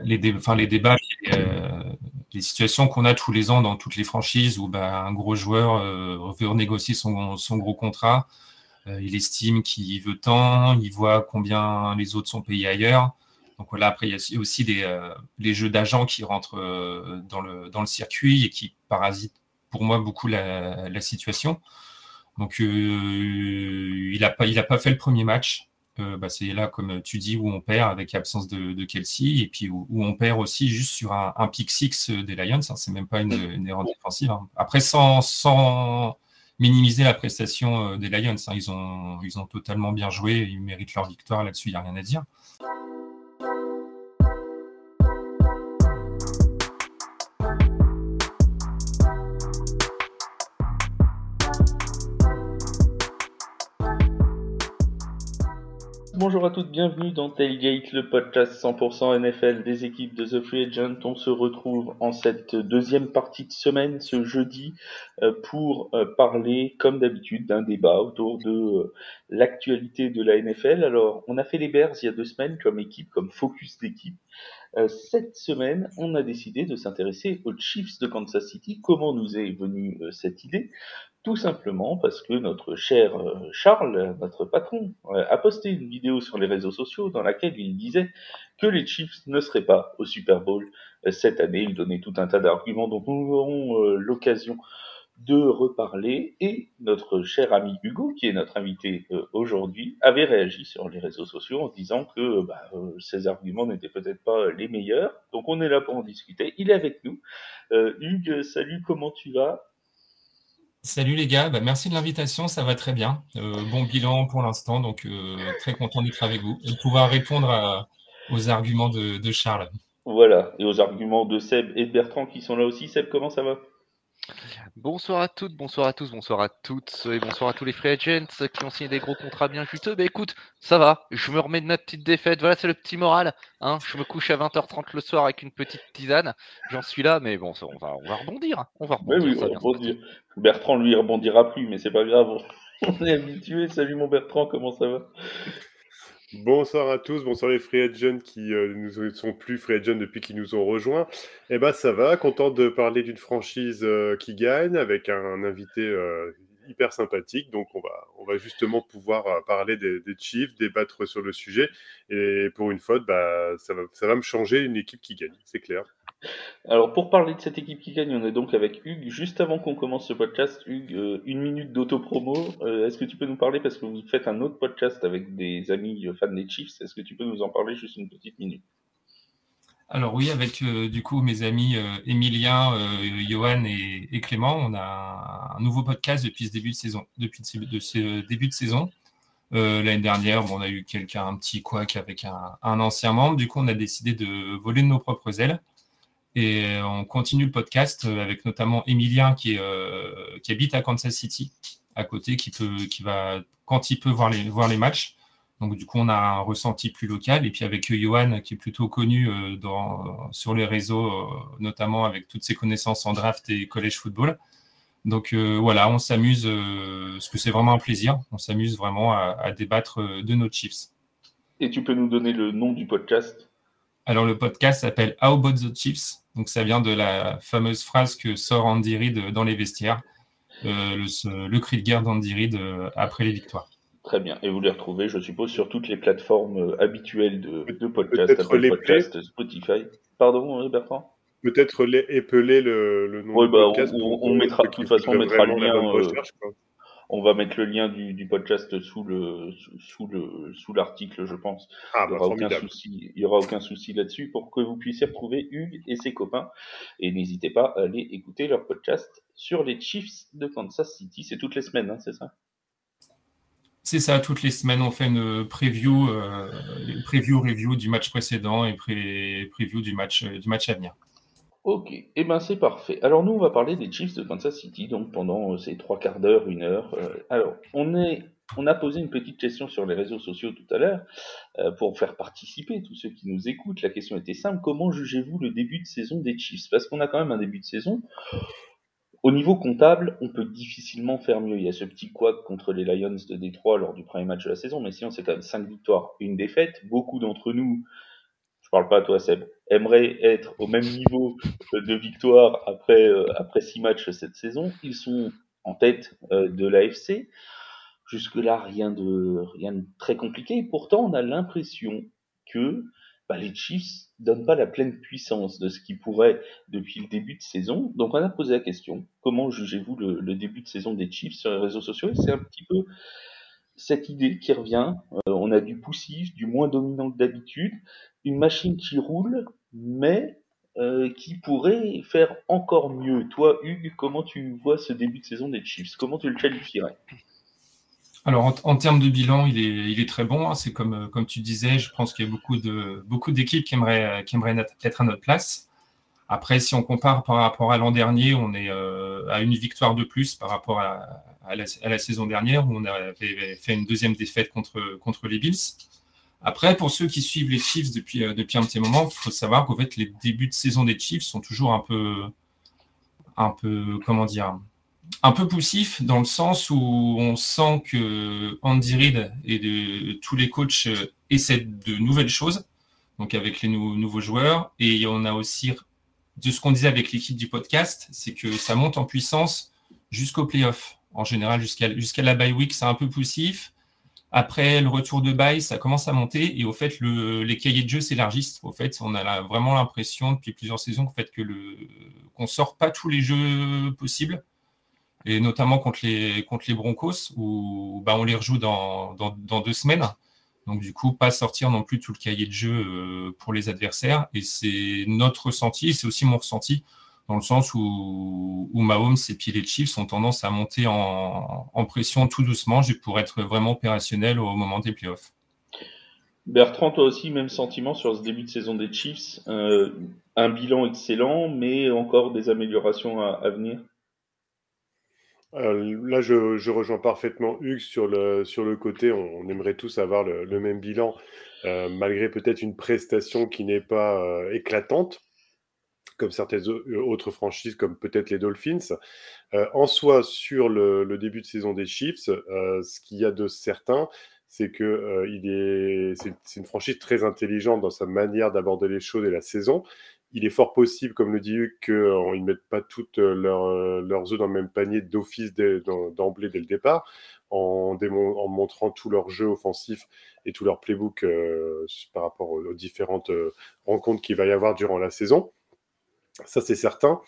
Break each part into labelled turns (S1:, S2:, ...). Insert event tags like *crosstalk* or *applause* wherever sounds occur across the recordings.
S1: les, débats, les, situations qu'on a tous les ans dans toutes les franchises où bah, un gros joueur veut renégocier son, son gros contrat, il estime qu'il veut tant, il voit combien les autres sont payés ailleurs. Donc voilà, après, il y a aussi des, les jeux d'agents qui rentrent dans, le, dans le circuit et qui parasitent pour moi beaucoup la, la situation. Donc il n'a pas, pas fait le premier match. Euh, bah, c'est là, comme tu dis, où on perd avec l'absence de, de, Kelsey, et puis où, on perd aussi juste sur un, un pick six des Lions. Hein, c'est même pas une, erreur défensive. Hein. Après, sans, sans, minimiser la prestation euh, des Lions, hein, ils, ont, ils ont totalement bien joué, ils méritent leur victoire là-dessus, il n'y a rien à dire.
S2: Bonjour à toutes, bienvenue dans Tailgate, le podcast 100% NFL des équipes de The Free Agent. On se retrouve en cette deuxième partie de semaine, ce jeudi, euh, pour euh, parler, comme d'habitude, d'un débat autour de euh, l'actualité de la NFL. Alors, on a fait les Bears il y a deux semaines comme équipe, comme focus d'équipe. Cette semaine, on a décidé de s'intéresser aux Chiefs de Kansas City. Comment nous est venue cette idée? Tout simplement parce que notre cher euh, Charles, notre patron, euh, a posté une vidéo sur les réseaux sociaux dans laquelle il disait que les Chiefs ne seraient pas au Super Bowl euh, cette année. Il donnait tout un tas d'arguments dont nous aurons l'occasion de reparler. Et notre cher ami Hugo, qui est notre invité aujourd'hui, avait réagi sur les réseaux sociaux en disant que bah, ces arguments n'étaient peut-être pas les meilleurs. Donc on est là pour en discuter. Il est avec nous. Hugues, salut, comment tu vas?
S1: Salut les gars, bah, merci de l'invitation, ça va très bien. Euh, bon bilan pour l'instant, donc euh, très content d'être avec vous et de pouvoir répondre aux arguments de, Charles.
S2: Voilà, et aux arguments de Seb et de Bertrand qui sont là aussi. Seb, comment ça va?
S3: Bonsoir à toutes, bonsoir à tous, bonsoir à toutes et bonsoir à tous les free agents qui ont signé des gros contrats bien juteux. Bah écoute, ça va, je me remets de ma petite défaite, voilà c'est le petit moral. Hein. Je me couche à 20h30 le soir avec une petite tisane, j'en suis là, mais bon, on va, on va rebondir. Hein. On va
S2: rebondir. Bertrand lui rebondira plus, mais c'est pas grave, *laughs* on est habitué. Salut mon Bertrand, comment ça va?
S4: Bonsoir à tous, bonsoir les free agents qui euh, ne sont plus free agents depuis qu'ils nous ont rejoints. Eh ben ça va, content de parler d'une franchise euh, qui gagne avec un, invité euh, hyper sympathique. Donc on va, justement pouvoir parler des, des, Chiefs, débattre sur le sujet. Et pour une fois, bah, ça, va, ça va me changer une équipe qui gagne, c'est clair.
S2: Alors pour parler de cette équipe qui gagne, on est donc avec Hugues. Juste avant qu'on commence ce podcast, Hugues, euh, une minute d'auto-promo. Euh, est-ce que tu peux nous parler, parce que vous faites un autre podcast avec des amis fans des Chiefs, est-ce que tu peux nous en parler juste une petite minute?
S1: Alors oui, avec euh, du coup mes amis Emilien, Johan et, Clément, on a un nouveau podcast depuis ce début de saison. Depuis début de saison. L'année dernière, on a eu quelqu'un, un petit couac avec un, un, ancien membre. Du coup, on a décidé de voler de nos propres ailes et euh, on continue le podcast euh, avec notamment Emilien qui, euh, qui habite à Kansas City, à côté, qui, peut, qui va, quand il peut, voir les, voir les matchs. Donc, du coup, on a un ressenti plus local. Et puis, avec Johan, qui est plutôt connu dans, sur les réseaux, notamment avec toutes ses connaissances en draft et college football. Donc, voilà, on s'amuse, parce que c'est vraiment un plaisir. On s'amuse vraiment à, à, débattre de nos Chiefs.
S2: Et tu peux nous donner le nom du podcast?
S1: Alors, le podcast s'appelle How About the Chiefs? Donc ça vient de la fameuse phrase que sort Andy Reid dans les vestiaires, euh, le, cri de guerre d'Andy Reid euh, après les victoires.
S2: Très bien. Et vous les retrouvez, je suppose, sur toutes les plateformes euh, habituelles de, de podcast, Apple Podcast, Spotify. Pardon, Bertrand?
S4: Peut-être les épeler le, le nom du
S2: bah, podcast. On, mettra, de toute façon, on mettra le lien on va mettre le lien du, podcast sous le sous le sous l'article, je pense. Ah, il n'y aura, aucun souci, il y aura aucun souci là-dessus pour que vous puissiez retrouver Hugues et ses copains. Et n'hésitez pas à aller écouter leur podcast sur les Chiefs de Kansas City. C'est toutes les semaines, hein, c'est ça?
S1: C'est ça, toutes les semaines, on fait une preview, euh, preview review du match précédent et pré preview du match du match à venir.
S2: Ok, eh ben c'est parfait. Alors nous on va parler des Chiefs de Kansas City, donc pendant euh, ces trois quarts d'heure, une heure. Euh, alors on est, on a posé une petite question sur les réseaux sociaux tout à l'heure euh, pour faire participer tous ceux qui nous écoutent. La question était simple comment jugez-vous le début de saison des Chiefs? Parce qu'on a quand même un début de saison. Au niveau comptable, on peut difficilement faire mieux. Il y a ce petit quad contre les Lions de Détroit lors du premier match de la saison, mais sinon c'est quand même cinq victoires, une défaite. Beaucoup d'entre nous je parle pas à toi Seb, aimerait être au même niveau de victoire après, euh, après six matchs cette saison. Ils sont en tête euh, de l'AFC. Jusque-là, rien de, rien de très compliqué. Pourtant, on a l'impression que bah, les Chiefs donnent pas la pleine puissance de ce qu'ils pourraient depuis le début de saison. Donc, on a posé la question comment jugez-vous le, début de saison des Chiefs sur les réseaux sociaux? C'est un petit peu cette idée qui revient. Euh, on a du poussif, du moins dominant que d'habitude, une machine qui roule, mais euh, qui pourrait faire encore mieux. Toi, Hugues, comment tu vois ce début de saison des Chiefs? Comment tu le qualifierais?
S1: Alors en, termes de bilan, il est, très bon. Hein. C'est comme, euh, comme tu disais, je pense qu'il y a beaucoup de beaucoup d'équipes qui aimeraient, aimeraient être à notre place. Après, si on compare par rapport à l'an dernier, on est à une victoire de plus par rapport à, la, saison dernière où on avait fait une deuxième défaite contre les Bills. Après, pour ceux qui suivent les Chiefs depuis, euh, depuis un petit moment, il faut savoir qu'en fait, les débuts de saison des Chiefs sont toujours un peu, un peu, comment dire, un peu poussifs dans le sens où on sent que Andy Reid et tous les coachs euh, essaient de nouvelles choses, donc avec les nouveaux joueurs. Et on a aussi, de ce qu'on disait avec l'équipe du podcast, c'est que ça monte en puissance jusqu'au playoff en général jusqu'à jusqu'à la bye week, c'est un peu poussif. Après le retour de bye, ça commence à monter et au fait, le, les cahiers de jeu s'élargissent. Au fait, on a vraiment l'impression depuis plusieurs saisons fait, que qu'on sort pas tous les jeux possibles et notamment contre les contre les Broncos où bah, on les rejoue dans, dans, deux semaines. Donc du coup, pas sortir non plus tout le cahier de jeu euh, pour les adversaires. Et c'est notre ressenti, c'est aussi mon ressenti dans le sens où, où Mahomes et puis les Chiefs ont tendance à monter en, pression tout doucement pour être vraiment opérationnel au moment des playoffs.
S2: Bertrand, toi aussi, même sentiment sur ce début de saison des Chiefs. Euh, un bilan excellent, mais encore des améliorations à, venir?
S4: Euh, là, je, rejoins parfaitement Hugues sur le, sur le côté. On, aimerait tous avoir le, même bilan, euh, malgré peut-être une prestation qui n'est pas éclatante comme certaines autres franchises, comme peut-être les Dolphins. Euh, en soi, sur le, début de saison des Chiefs, euh, ce qu'il y a de certain, c'est que euh, il est, c'est, une franchise très intelligente dans sa manière d'aborder les choses et la saison. Il est fort possible, comme le dit Hugues, qu'ils ne mettent pas toutes leurs, leurs œufs dans le même panier d'office d'emblée dès le départ, en, montrant tout leur jeu offensif et tout leur playbook par rapport aux, aux différentes rencontres qu'il va y avoir durant la saison. Ça, c'est certain.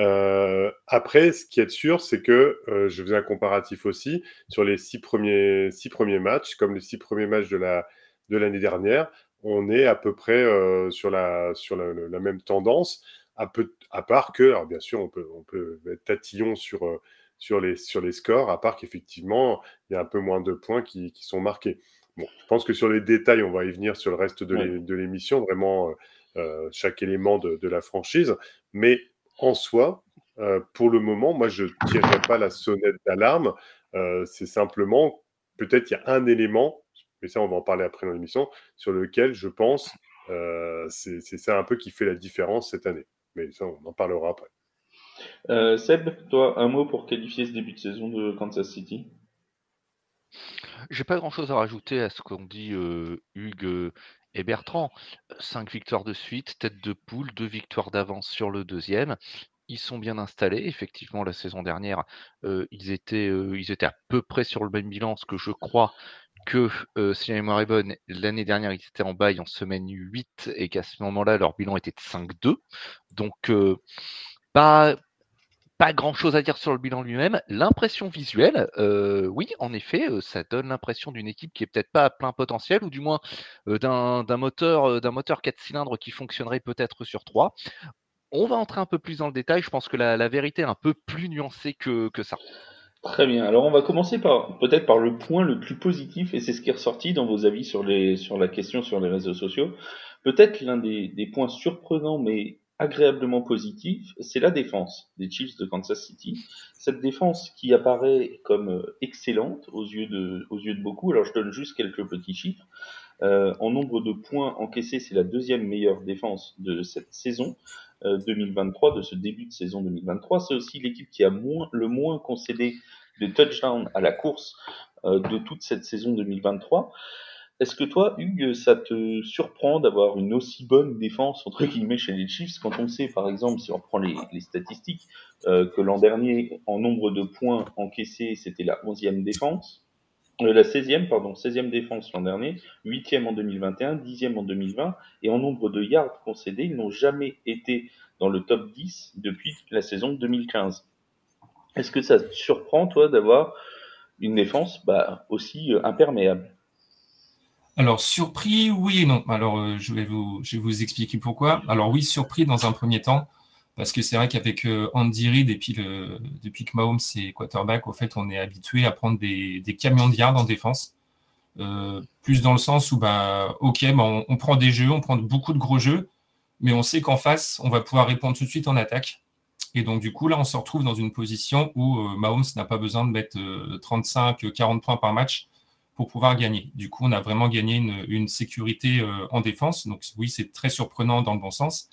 S4: Euh, après, ce qui est sûr, c'est que euh, je faisais un comparatif aussi sur les six premiers, six premiers matchs, comme les six premiers matchs de la de l'année dernière. On est à peu près euh, sur, la, sur la, la, même tendance, à, peu, à part que, alors bien sûr, on peut, on peut être tatillon sur, sur, les, sur les scores, à part qu'effectivement, il y a un peu moins de points qui, qui, sont marqués. Bon, je pense que sur les détails, on va y venir sur le reste de l'émission. Vraiment, chaque élément de, la franchise. Mais en soi, euh, pour le moment, moi, je ne tirerai pas la sonnette d'alarme. Euh, c'est simplement, peut-être il y a un élément, mais ça, on va en parler après dans l'émission, sur lequel je pense c'est ça un peu qui fait la différence cette année. Mais ça, on en parlera après.
S2: Seb, toi, un mot pour qualifier ce début de saison de Kansas City?
S3: J'ai pas grand chose à rajouter à ce qu'ont dit Hugues et Bertrand, 5 victoires de suite, tête de poule, 2 victoires d'avance sur le deuxième. Ils sont bien installés. Effectivement, la saison dernière, ils, étaient, ils étaient à peu près sur le même bilan, ce que je crois que, si la mémoire est bonne, l'année dernière, ils étaient en bail en semaine 8 et qu'à ce moment-là, leur bilan était de 5-2. Donc, pas, pas grand chose à dire sur le bilan lui-même. L'impression visuelle, euh, oui, en effet, euh, ça donne l'impression d'une équipe qui est peut-être pas à plein potentiel, ou du moins euh, d'un moteur, d'un moteur 4 cylindres qui fonctionnerait peut-être sur 3. On va entrer un peu plus dans le détail. Je pense que la, vérité est un peu plus nuancée que, ça.
S2: Très bien. Alors on va commencer par peut-être par le point le plus positif, et c'est ce qui est ressorti dans vos avis sur, les, sur la question sur les réseaux sociaux. Peut-être l'un des, des points surprenants, mais agréablement positif, c'est la défense des Chiefs de Kansas City. Cette défense qui apparaît comme euh, excellente aux yeux de, aux yeux de beaucoup. Alors je donne juste quelques petits chiffres. Euh, en nombre de points encaissés, c'est la deuxième meilleure défense de cette saison 2023, euh, de ce début de saison 2023. C'est aussi l'équipe qui a moins, le moins concédé de touchdowns à la course de toute cette saison 2023. Est-ce que toi, Hugues, ça te surprend d'avoir une aussi bonne défense entre guillemets chez les Chiefs quand on sait, par exemple, si on prend les, statistiques, euh, que l'an dernier, en nombre de points encaissés, c'était la 11e défense, euh, la 16e, pardon, 16e défense l'an dernier, 8e en 2021, 10e en 2020, et en nombre de yards concédés, ils n'ont jamais été dans le top 10 depuis la saison 2015. Est-ce que ça te surprend, toi, d'avoir une défense bah, aussi euh, imperméable?
S1: Alors, surpris, oui et non. Alors, euh, je, vais vous, je expliquer pourquoi. Alors, oui, surpris dans un premier temps, parce que c'est vrai qu'avec euh, Andy Reid et puis depuis que Mahomes est quarterback, au fait, on est habitué à prendre des, camions de yards en défense. Euh, plus dans le sens où, bah, ok, bah, on, prend des jeux, on prend beaucoup de gros jeux, mais on sait qu'en face, on va pouvoir répondre tout de suite en attaque. Et donc, du coup, là, on se retrouve dans une position où Mahomes n'a pas besoin de mettre 35-40 points par match pour pouvoir gagner. Du coup, on a vraiment gagné une, sécurité euh, en défense. Donc oui, c'est très surprenant dans le bon sens.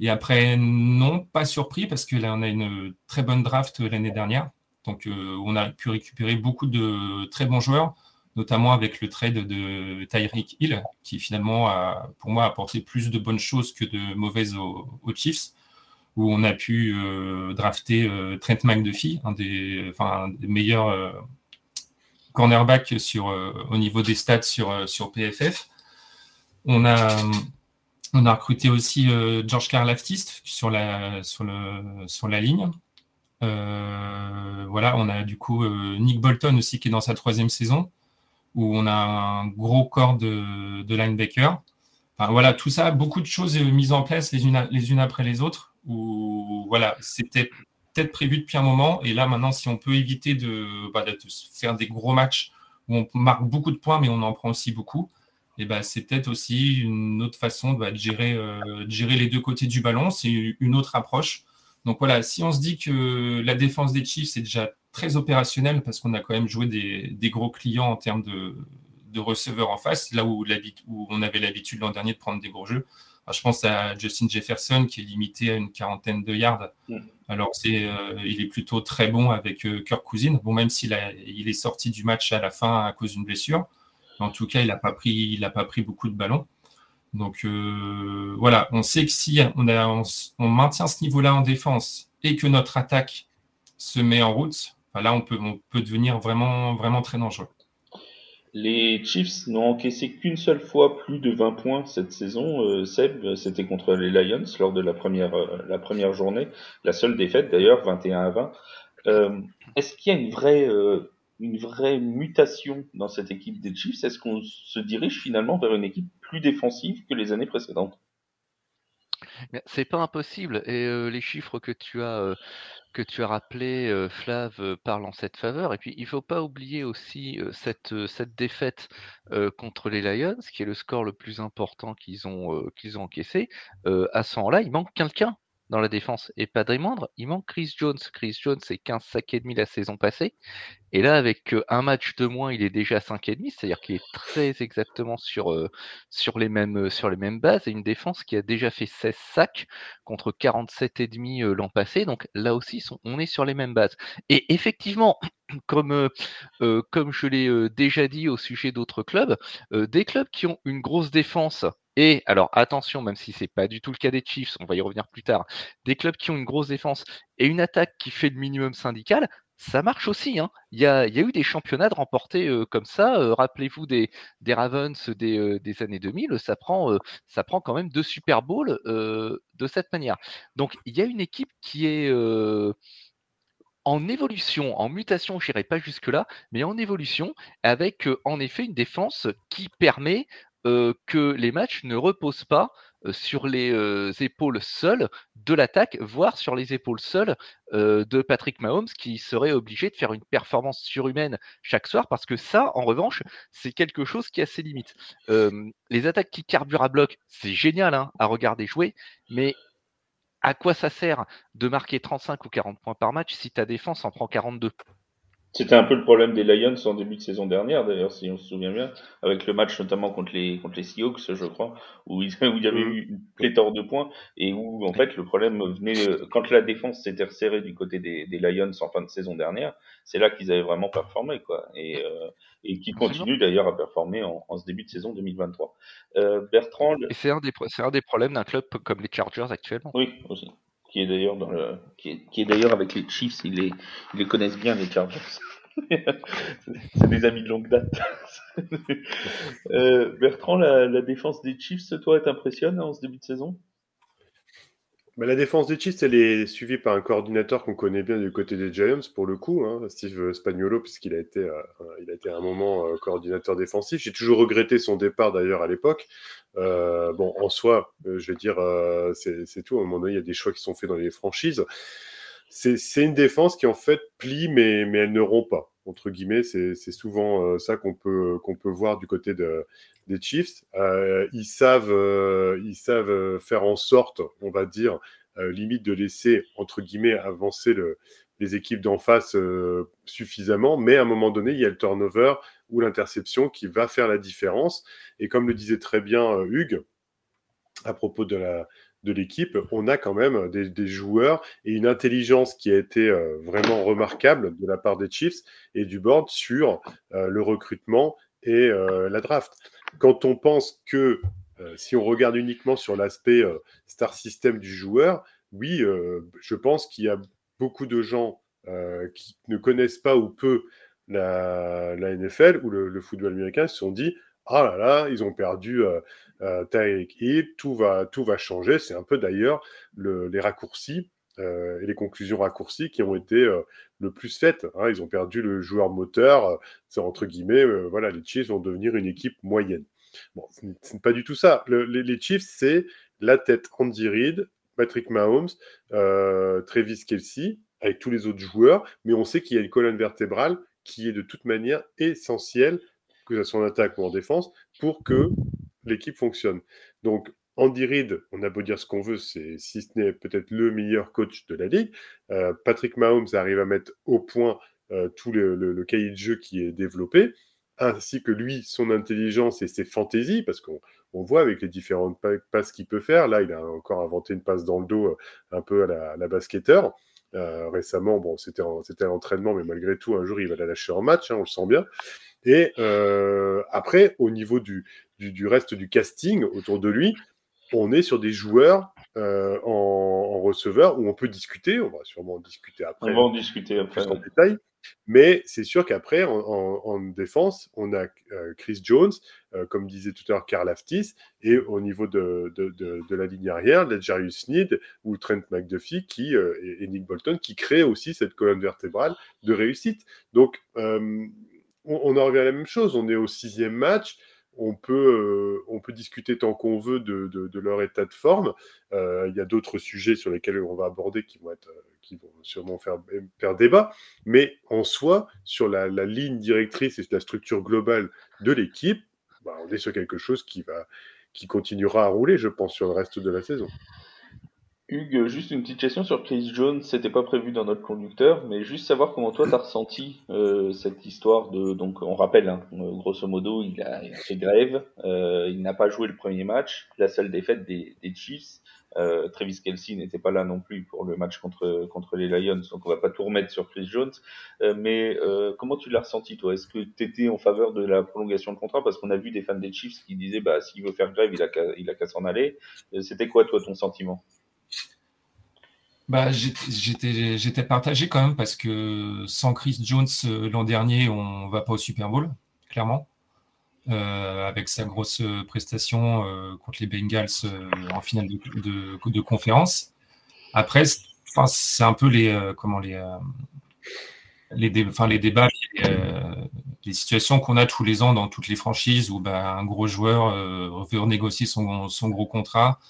S1: Et après, non, pas surpris parce que là, on a une très bonne draft l'année dernière. Donc euh, on a pu récupérer beaucoup de très bons joueurs, notamment avec le trade de Tyreek Hill, qui finalement a, pour moi, apporté plus de bonnes choses que de mauvaises aux, Chiefs où on a pu euh, drafter Trent McDuffie, un des, enfin, un des meilleurs cornerback sur, euh, au niveau des stats sur, euh, sur PFF. On a, recruté aussi euh, George Karlaftis sur la, sur, la ligne. voilà, on a du coup Nick Bolton aussi qui est dans sa troisième saison, où on a un gros corps de, de linebacker. voilà, tout ça, beaucoup de choses mises en place les unes, après les autres. Voilà, c'était peut-être prévu depuis un moment. Et là, maintenant, si on peut éviter de, bah, faire des gros matchs où on marque beaucoup de points, mais on en prend aussi beaucoup, et bah, c'est peut-être aussi une autre façon bah, de, gérer, euh, de gérer les deux côtés du ballon. C'est une autre approche. Donc voilà, si on se dit que la défense des Chiefs est déjà très opérationnelle parce qu'on a quand même joué des, gros clients en termes de, de receveurs en face, là où, où on avait l'habitude l'an dernier de prendre des gros jeux, je pense à Justin Jefferson qui est limité à une quarantaine de yards. Mm. Alors c'est, euh, il est plutôt très bon avec euh, Kirk Cousine. Bon, même s'il il est sorti du match à la fin à cause d'une blessure, en tout cas, il n'a pas pris, il a pas pris beaucoup de ballons. Donc euh, voilà, on sait que si on, a, on, maintient ce niveau-là en défense et que notre attaque se met en route, là on peut, on peut devenir vraiment, vraiment très dangereux.
S2: Les Chiefs n'ont encaissé qu'une seule fois plus de 20 points cette saison. Euh, Seb, c'était contre les Lions lors de la première, euh, la première journée. La seule défaite d'ailleurs, 21 à 20. Euh, est-ce qu'il y a une vraie, une vraie mutation dans cette équipe des Chiefs? Est-ce qu'on se dirige finalement vers une équipe plus défensive que les années précédentes?
S3: C'est pas impossible. Et les chiffres que tu as que tu as rappelé, Flav, parle en cette faveur. Et puis, il ne faut pas oublier aussi cette, cette défaite contre les Lions, qui est le score le plus important qu'ils ont, qu'ils ont encaissé. à ce moment-là, il manque quelqu'un dans la défense. Et pas des moindres, il manque Chris Jones. Chris Jones, c'est 15 sacs et demi la saison passée. Et là, avec un match de moins, il est déjà à 5,5, c'est-à-dire qu'il est très exactement les mêmes, sur les mêmes bases. Et une défense qui a déjà fait 16 sacs contre 47,5 l'an passé. Donc là aussi, on est sur les mêmes bases. Et effectivement, *clears throat* comme je l'ai déjà dit au sujet d'autres clubs, des clubs qui ont une grosse défense et alors attention, même si c'est pas du tout le cas des Chiefs, on va y revenir plus tard, des clubs qui ont une grosse défense et une attaque qui fait le minimum syndical, ça marche aussi. Hein. Il, y a, eu des championnats de remportés comme ça. Rappelez-vous des, Ravens des, des, années 2000, ça prend, ça prend quand même deux Super Bowls de cette manière. Donc il y a une équipe qui est en évolution, en mutation, je n'irai pas jusque-là, mais en évolution, avec en effet une défense qui permet que les matchs ne reposent pas sur les épaules seules de l'attaque, voire sur les épaules seules de Patrick Mahomes, qui serait obligé de faire une performance surhumaine chaque soir, parce que ça, en revanche, c'est quelque chose qui a ses limites. les attaques qui carburent à bloc, c'est génial hein, à regarder jouer, mais à quoi ça sert de marquer 35 ou 40 points par match si ta défense en prend 42
S2: C'était un peu le problème des Lions en début de saison dernière, d'ailleurs, si on se souvient bien, avec le match notamment contre les, contre les Seahawks, je crois, où, *laughs* il y avait mm. eu une pléthore de points et où, en fait, le problème venait, quand la défense s'était resserrée du côté des, des, Lions en fin de saison dernière, c'est là qu'ils avaient vraiment performé, quoi. Et, euh, et qui continuent d'ailleurs à performer en, en, ce début de saison 2023. Euh, Bertrand.
S3: Et c'est un, des, un des problèmes d'un club comme les Chargers actuellement.
S2: Oui, aussi qui est d'ailleurs dans le, qui est, qui est d'ailleurs avec les Chiefs, ils les, ils connaissent bien les Chargers. *laughs* c'est des amis de longue date. *laughs* euh, Bertrand, la, la, défense des Chiefs, toi, t'impressionne en ce début de saison?
S4: Bah, la défense des Chiefs, elle est suivie par un coordinateur qu'on connaît bien du côté des Giants, pour le coup, hein, Steve Spagnolo, puisqu'il a été, euh, a été un moment euh, coordinateur défensif. J'ai toujours regretté son départ d'ailleurs à l'époque. Euh, bon, en soi, je vais dire, c'est tout. À un moment donné, il y a des choix qui sont faits dans les franchises. C'est une défense qui en fait plie, mais, mais elle ne rompt pas. Entre c'est souvent ça qu'on peut, qu'on peut voir du côté de, des Chiefs. ils, savent, ils savent faire en sorte, on va dire, limite de laisser, entre guillemets, avancer le, les équipes d'en face euh, suffisamment, mais à un moment donné, il y a le turnover ou l'interception qui va faire la différence. Et comme le disait très bien euh, Hugues, à propos de la de l'équipe, on a quand même des, joueurs et une intelligence qui a été euh, vraiment remarquable de la part des Chiefs et du board sur le recrutement et la draft. Quand on pense que si on regarde uniquement sur l'aspect star system du joueur, oui, je pense qu'il y a beaucoup de gens euh, qui ne connaissent pas ou peu la, la NFL ou le, le, football américain se sont dit ah là là, ils ont perdu euh, euh, Hill, tout va, tout va changer. C'est un peu d'ailleurs le, les raccourcis et les conclusions raccourcies qui ont été le plus faites. Hein. Ils ont perdu le joueur moteur. c'est entre guillemets, voilà, les Chiefs vont devenir une équipe moyenne. Bon, ce n'est pas du tout ça. Le, les, les, Chiefs, c'est la tête Andy Reid, Patrick Mahomes, Travis Kelsey, avec tous les autres joueurs, mais on sait qu'il y a une colonne vertébrale qui est de toute manière essentielle, que ce soit en attaque ou en défense, pour que l'équipe fonctionne. Donc, Andy Reid, on a beau dire ce qu'on veut, c'est si ce n'est peut-être le meilleur coach de la ligue. Euh, Patrick Mahomes arrive à mettre au point euh, tout le, cahier de jeu qui est développé, ainsi que lui, son intelligence et ses fantaisies, parce qu'on on voit avec les différentes passes qu'il peut faire. Là, il a encore inventé une passe dans le dos euh, un peu à la, à basketteur. Récemment, bon, c'était l'entraînement, mais malgré tout, un jour, il va la lâcher en match, hein, on le sent bien. Et euh, après, au niveau du, du, du, reste du casting autour de lui, on est sur des joueurs euh, en, en, receveur où on peut discuter. On va sûrement en discuter après.
S2: On va en discuter après.
S4: En détail. Mais c'est sûr qu'après, en, en, en, défense, on a euh, Chris Jones, euh, comme disait tout à l'heure Karl Aftis, et au niveau de, de, de, de la ligne arrière, Jarius Sneed ou Trent McDuffie qui, euh, et, et, Nick Bolton qui créent aussi cette colonne vertébrale de réussite. Donc, on, en revient à la même chose. On est au sixième match. On peut, euh, discuter tant qu'on veut de, leur état de forme. Il y a d'autres sujets sur lesquels on va aborder qui vont être qui vont sûrement faire, débat, mais en soi, sur la, ligne directrice et la structure globale de l'équipe, bah, on est sur quelque chose qui, va, qui continuera à rouler, je pense, sur le reste de la saison.
S2: Hugues, juste une petite question sur Chris Jones, c'était pas prévu dans notre conducteur, mais juste savoir comment toi t'as ressenti euh, cette histoire de donc on rappelle hein, grosso modo il a, il a fait grève, euh, il n'a pas joué le premier match, la seule défaite des, des Chiefs, euh, Travis Kelsey n'était pas là non plus pour le match contre contre les Lions, donc on va pas tout remettre sur Chris Jones. Euh, mais euh, comment tu l'as ressenti toi? Est-ce que tu étais en faveur de la prolongation de contrat? Parce qu'on a vu des fans des Chiefs qui disaient bah s'il veut faire grève, il a qu'à a qu'à s'en aller. Euh, c'était quoi toi ton sentiment?
S1: Bah, j'étais partagé quand même parce que sans Chris Jones euh, l'an dernier, on va pas au Super Bowl, clairement. Euh, avec sa grosse prestation euh, contre les Bengals en finale de, conférence. Après, c'est un peu les comment les les, dé, les débats, les, situations qu'on a tous les ans dans toutes les franchises où bah, un gros joueur veut renégocier son gros contrat,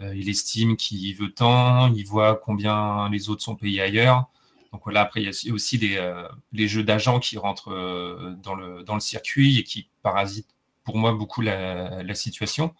S1: il estime qu'il veut tant, il voit combien les autres sont payés ailleurs. Donc voilà, après, il y a aussi des, euh, les jeux d'agents qui rentrent euh, dans, le, dans le circuit et qui parasitent pour moi beaucoup la, la situation.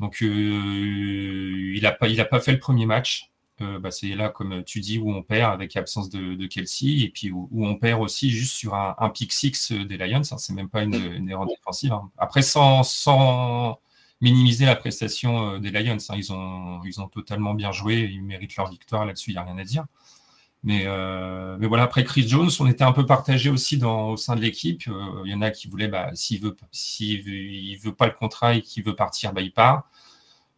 S1: Donc euh, il n'a pas, il a pas fait le premier match. bah, c'est là, comme tu dis, où on perd avec l'absence de, Kelsey, et puis où, on perd aussi juste sur un, pick six des Lions. Hein, c'est même pas une, erreur défensive. Hein. Après, sans, sans minimiser la prestation des Lions, hein, ils, ont, ils ont totalement bien joué, ils méritent leur victoire là-dessus, il n'y a rien à dire. Mais, euh, mais voilà, après Chris Jones, on était un peu partagé aussi dans, au sein de l'équipe. Euh, il y en a qui voulaient, bah, s'il veut, veut, veut pas le contrat et qu'il veut partir, bah, il part.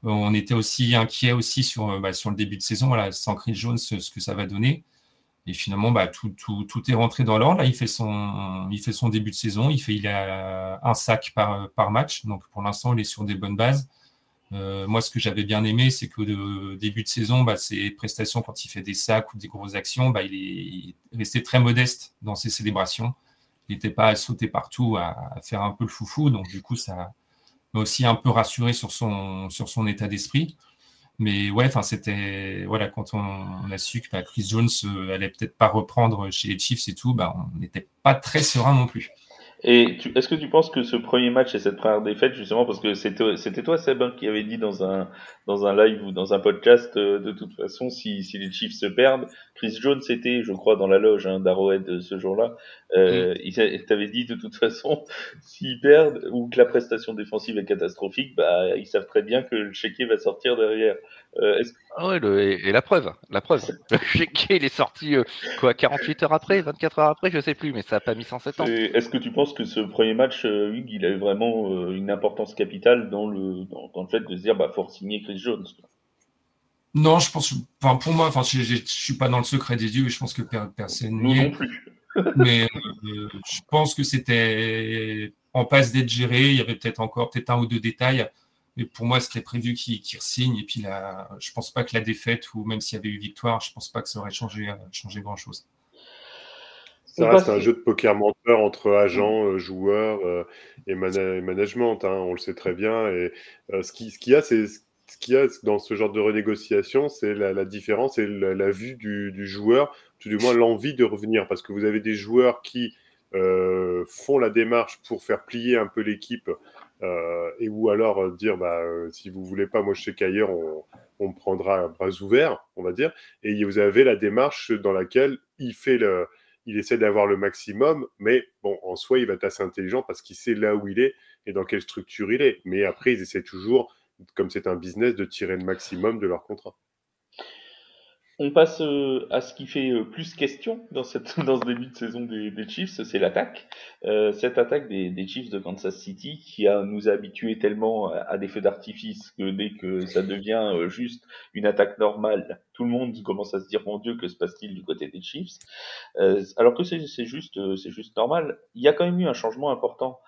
S1: Euh, on était aussi inquiet aussi sur, bah, sur le début de saison, voilà, sans Chris Jones, ce que ça va donner. Et finalement, bah, tout, est rentré dans l'ordre. Là, il fait, son, début de saison. Il, fait, a un sac par, match. Donc, pour l'instant, il est sur des bonnes bases. Euh, moi, ce que j'avais bien aimé, c'est qu'au début de saison, bah, ses prestations, quand il fait des sacs ou des grosses actions, bah, il, est, resté très modeste dans ses célébrations. Il n'était pas à sauter partout, à, faire un peu le foufou. Donc, du coup, ça m'a aussi un peu rassuré sur son état d'esprit. Mais ouais, c'était voilà quand on, a su que bah, Chris Jones euh, allait peut-être pas reprendre chez les Chiefs et tout, bah, on n'était pas très serein non plus.
S2: Et est-ce que tu penses que ce premier match et cette première défaite, justement, parce que c'était toi, Seb, hein, qui avait dit dans un, dans un live ou dans un podcast, euh, de toute façon, si, si les Chiefs se perdent, Chris Jones était, je crois, dans la loge hein, d'Arrowhead ce jour-là, euh, il t'avait dit de toute façon, *laughs* s'ils perdent ou que la prestation défensive est catastrophique, bah, ils savent très bien que le chéquier va sortir derrière.
S3: Euh, ah ouais, le, et, la preuve, la preuve. *laughs* Il est sorti euh, quoi, 48 heures après, 24 heures après, je sais plus, mais ça n'a pas mis 107 ans.
S2: Est-ce que tu penses que ce premier match, euh, Hugues, il a eu vraiment euh, une importance capitale dans le, dans, le fait de se dire, bah, faut signer Chris Jones
S1: Non, je pense, enfin, pour moi, enfin, je, ne suis pas dans le secret des dieux, et je pense que personne
S2: Nous non plus. *laughs*
S1: mais je pense que c'était en passe d'être géré. Il y avait peut-être encore peut-être un ou deux détails mais pour moi, c'était prévu qu'il signe. Et puis, là, je pense pas que la défaite, ou même s'il y avait eu victoire, je pense pas que ça aurait changé, euh, changé grand-chose.
S4: Ça reste un jeu de poker menteur entre agents, euh, joueurs euh, et, management. Hein, on le sait très bien. Et ce qu'il ce a, c'est ce qu'il y a dans ce genre de renégociation, c'est la, différence et la, vue du, du, joueur, tout du moins l'envie de revenir. Parce que vous avez des joueurs qui font la démarche pour faire plier un peu l'équipe euh, et ou alors euh, dire bah, euh, si vous voulez pas, moi je sais qu'ailleurs on, on prendra bras ouverts, on va dire. Et vous avez la démarche dans laquelle il fait le, il essaie d'avoir le maximum, mais bon, en soi, il va être assez intelligent parce qu'il sait là où il est et dans quelle structure il est. Mais après, ils essaient toujours, comme c'est un business, de tirer le maximum de leur contrat.
S2: On passe euh, à ce qui fait euh, plus question dans, cette, *laughs* dans ce début de saison des, Chiefs, c'est l'attaque. Euh, cette attaque des, Chiefs de Kansas City qui a, nous a habitués tellement à, des feux d'artifice que dès que ça devient juste une attaque normale, tout le monde commence à se dire mon Dieu que se passe-t-il du côté des Chiefs? Alors que c'est juste, c'est juste normal. Il y a quand même eu un changement important euh,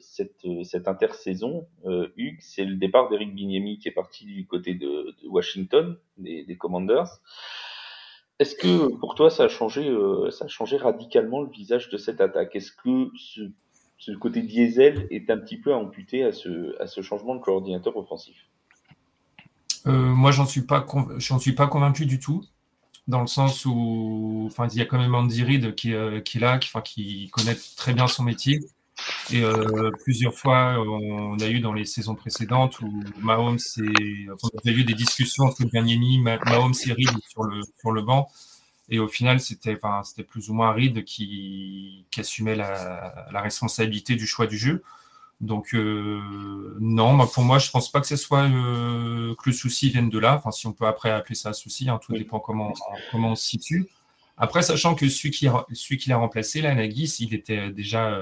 S2: cette, cette intersaison, euh, Hugues, c'est le départ d'Eric Bignemi qui est parti du côté de, Washington, des, Commanders. Est-ce que pour toi ça a changé, euh, radicalement le visage de cette attaque? Est-ce que ce, côté diesel est un petit peu amputé à ce, à ce changement de coordinateur offensif?
S1: Euh, Moi, j'en suis suis pas convaincu du tout, dans le sens où, il y a quand même Andy Reid qui, est là, qui connaît très bien son métier et euh, plusieurs fois, on a eu dans les saisons précédentes où Mahomes et on a eu des discussions entre Gagnani, Mahomes et Reed sur le, sur le banc. Et au final, c'était enfin, plus ou moins Reed qui, qui assumait la, la, responsabilité du choix du jeu. Donc, euh, non, pour moi, je pense pas que ce soit euh, que le souci vienne de là. Enfin, si on peut après appeler ça un souci, hein, tout dépend comment, comment on se situe. Après, sachant que celui qui, celui qui l'a remplacé, là, Nagis, il était déjà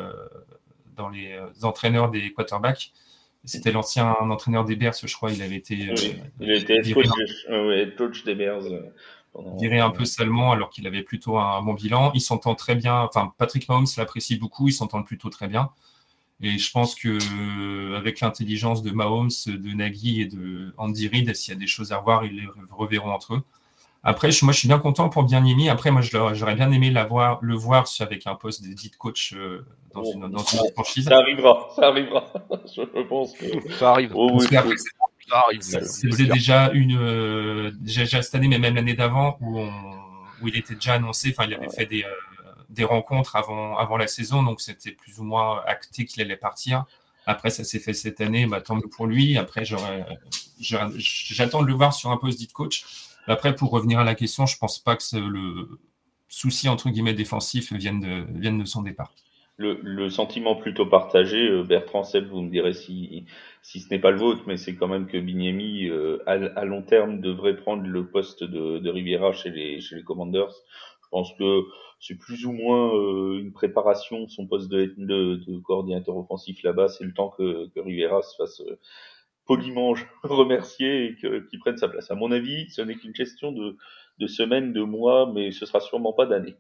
S1: dans les euh, entraîneurs des quarterbacks. C'était l'ancien entraîneur des Bears, je crois. Il avait été.
S2: Euh, il était coach, des Bears.
S1: Viré un peu salement alors qu'il avait plutôt un, bon bilan. Il s'entend très bien. Enfin, Patrick Mahomes l'apprécie beaucoup. Ils s'entendent plutôt très bien. Et je pense que avec l'intelligence de Mahomes, de Nagy et de Andy Reid, s'il y a des choses à revoir, ils les reverront entre eux. Après, moi, je suis bien content pour Bienimi. Après, moi, j'aurais bien aimé la voir, le voir avec un poste de coach euh, dans, une, dans une franchise.
S2: Ça arrivera, ça arrivera. *laughs* je pense que
S3: ça arrive.
S1: Oh, oui, ça arrive. C'était déjà une, euh, déjà, cette année, mais même l'année d'avant, où, où il était déjà annoncé. Enfin, il avait fait des, euh, des rencontres avant, avant la saison, donc c'était plus ou moins acté qu'il allait partir. Après, ça s'est fait cette année, bah, tant mieux pour lui. Après, j'attends de le voir sur un poste dit coach. Après, pour revenir à la question, je ne pense pas que le souci entre guillemets défensif vienne de, son départ.
S2: Le, sentiment plutôt partagé, euh, Bertrand Seb, vous me direz si, ce n'est pas le vôtre, mais c'est quand même que Bignemi, euh, à, long terme, devrait prendre le poste de, de Riviera chez les, Commanders. Je pense que c'est plus ou moins euh, une préparation, son poste de, coordinateur offensif là-bas. C'est le temps que, que Rivera se fasse poliment *laughs* remercier et qu'il prenne sa place. À mon avis, ce n'est qu'une question de, de semaines, de mois, mais ce sera sûrement pas d'années.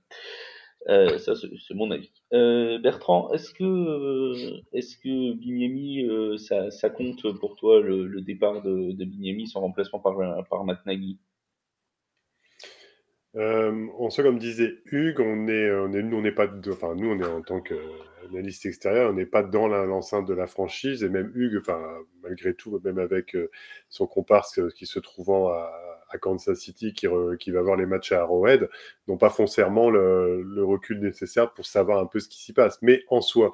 S2: Euh, ça, c'est mon avis. Euh, Bertrand, est-ce que, est-ce que Bignemi, euh, ça, compte pour toi le, départ de, de Bignemi, son remplacement par, par
S4: euh, en soi, comme disait Hugues, on est, on est, nous, on n'est pas, enfin, nous, on est en tant qu'analyste extérieur, on n'est pas dans l'enceinte de la franchise, et même Hugues, enfin, malgré tout, même avec euh, son comparse euh, qui se trouvant à, Kansas City, qui, va voir les matchs à Arrowhead, n'ont pas foncièrement le, recul nécessaire pour savoir un peu ce qui s'y passe. Mais en soi,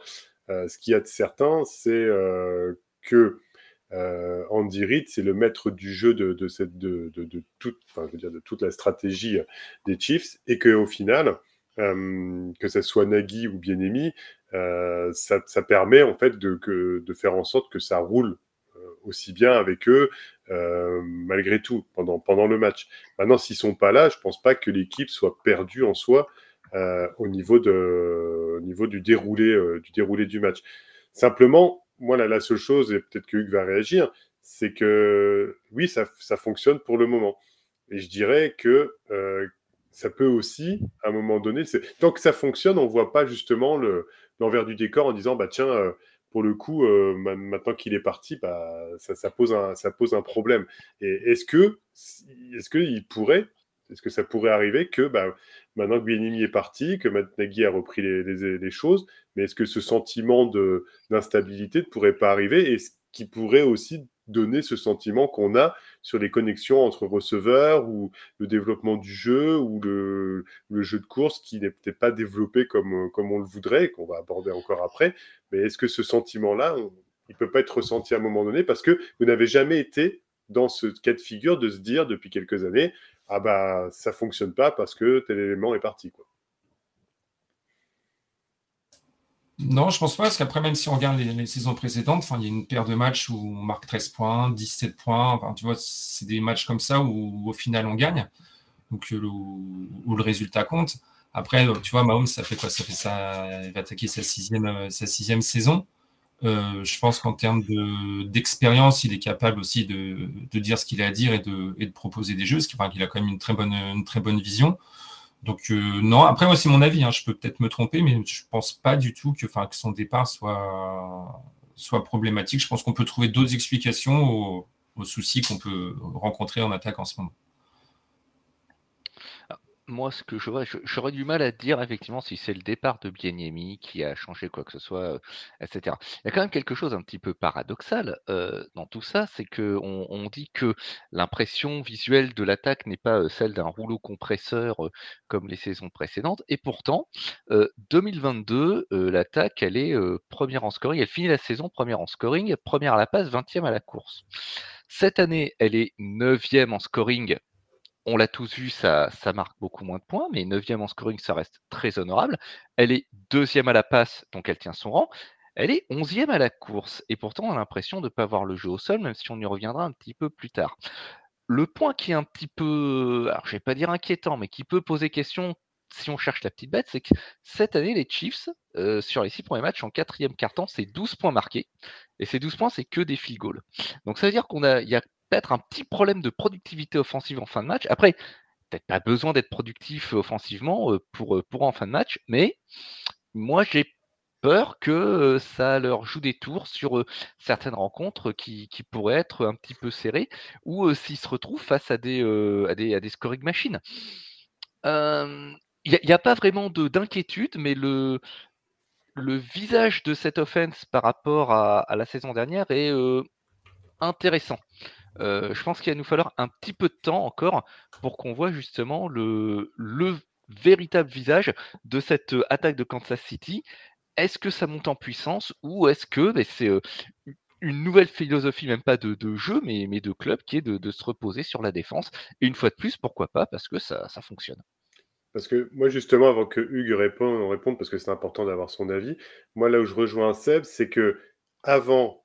S4: euh, ce qu'il y a de certain, c'est euh, que euh, Andy Reid, c'est le maître du jeu de, de, cette, de, de, toute, enfin, je veux dire, de toute la stratégie des Chiefs, et qu'au final, euh, que ce soit Nagy ou Bienemi, euh, ça, permet en fait de, que, de faire en sorte que ça roule euh, aussi bien avec eux, euh, malgré tout, pendant, pendant le match. Maintenant, s'ils sont pas là, je pense pas que l'équipe soit perdue en soi euh, au, niveau de, au niveau du déroulé, du déroulé du match. Simplement, moi, la, seule chose, et peut-être que Hugues va réagir, c'est que oui, ça, fonctionne pour le moment. Et je dirais que euh, ça peut aussi, à un moment donné, tant que ça fonctionne, on ne voit pas justement l'envers du décor en disant, bah tiens, euh, pour le coup, euh, maintenant qu'il est parti, bah, ça, ça, pose un, ça pose un problème. Et est-ce que, est-ce qu'il pourrait, est-ce que ça pourrait arriver que bah, maintenant que Bienimi est parti, que Matt Nagy a repris les, choses, mais est-ce que ce sentiment d'instabilité ne pourrait pas arriver et ce qui pourrait aussi donner ce sentiment qu'on a sur les connexions entre receveurs ou le développement du jeu ou le, le jeu de course qui n'est peut-être pas développé comme, comme on le voudrait, qu'on va aborder encore après. Mais est-ce que ce sentiment-là, il ne peut pas être ressenti à un moment donné parce que vous n'avez jamais été dans ce cas de figure de se dire depuis quelques années, ah bah ça fonctionne pas parce que tel élément est parti.
S1: Non, je pense pas, parce qu'après, même si on regarde les, saisons précédentes, il y a une paire de matchs où on marque 13 points, 17 points, enfin, tu vois, c'est des matchs comme ça où, au final on gagne, donc euh, où, le résultat compte. Après, tu vois, Mahomes, ça fait quoi? Ça fait ça, il va attaquer sa sixième, euh, sa sixième saison. Euh, je pense qu'en termes d'expérience, il est capable aussi de, dire ce qu'il a à dire et de, proposer des jeux, ce qui enfin, qu'il a quand même une très bonne, une très bonne vision. Donc euh, non, après moi c'est mon avis, hein, je peux peut-être me tromper, mais je pense pas du tout que, que son départ soit, soit problématique. Je pense qu'on peut trouver d'autres explications aux, aux soucis qu'on peut rencontrer en attaque en ce moment
S3: moi, ce que je vois, j'aurais du mal à dire effectivement si c'est le départ de Bieniemi qui a changé quoi que ce soit, euh, etc. Il y a quand même quelque chose un petit peu paradoxal euh, dans tout ça, c'est que on, dit que l'impression visuelle de l'attaque n'est pas euh, celle d'un rouleau compresseur comme les saisons précédentes, et pourtant, 2022, l'attaque, elle est première en scoring, elle finit la saison première en scoring, première à la passe, 20e à la course. Cette année, elle est neuvième en scoring on l'a tous vu, ça, marque beaucoup moins de points, mais 9 en scoring, ça reste très honorable. Elle est deuxième à la passe, donc elle tient son rang. Elle est onzième à la course, et pourtant on a l'impression de ne pas voir le jeu au sol, même si on y reviendra un petit peu plus tard. Le point qui est un petit peu, alors je vais pas dire inquiétant, mais qui peut poser question si on cherche la petite bête, c'est que cette année, les Chiefs, euh, sur les six premiers matchs, en quatrième quart-temps, c'est 12 points marqués. Et ces 12 points, c'est que des field goals. Donc ça veut dire qu'on y a peut-être un petit problème de productivité offensive en fin de match. Après, peut-être pas besoin d'être productif offensivement euh, pour, euh, pour en fin de match, mais moi j'ai peur que euh, ça leur joue des tours sur certaines rencontres qui, pourraient être un petit peu serrées ou s'ils se retrouvent face à des, à des, scoring machines. Il n'y a, pas vraiment d'inquiétude, mais le, le visage de cette offense par rapport à la saison dernière est intéressant. Euh, je pense qu'il va nous falloir un petit peu de temps encore pour qu'on voit justement le, véritable visage de cette euh, attaque de Kansas City. Est-ce que ça monte en puissance ou est-ce que ben, c'est euh, une nouvelle philosophie, même pas de, jeu, mais, de club, qui est de, se reposer sur la défense? Et une fois de plus, pourquoi pas Parce que ça, fonctionne.
S4: Parce que moi, justement, avant que Hugues réponde, parce que c'est important d'avoir son avis, moi, là où je rejoins Seb, c'est que avant,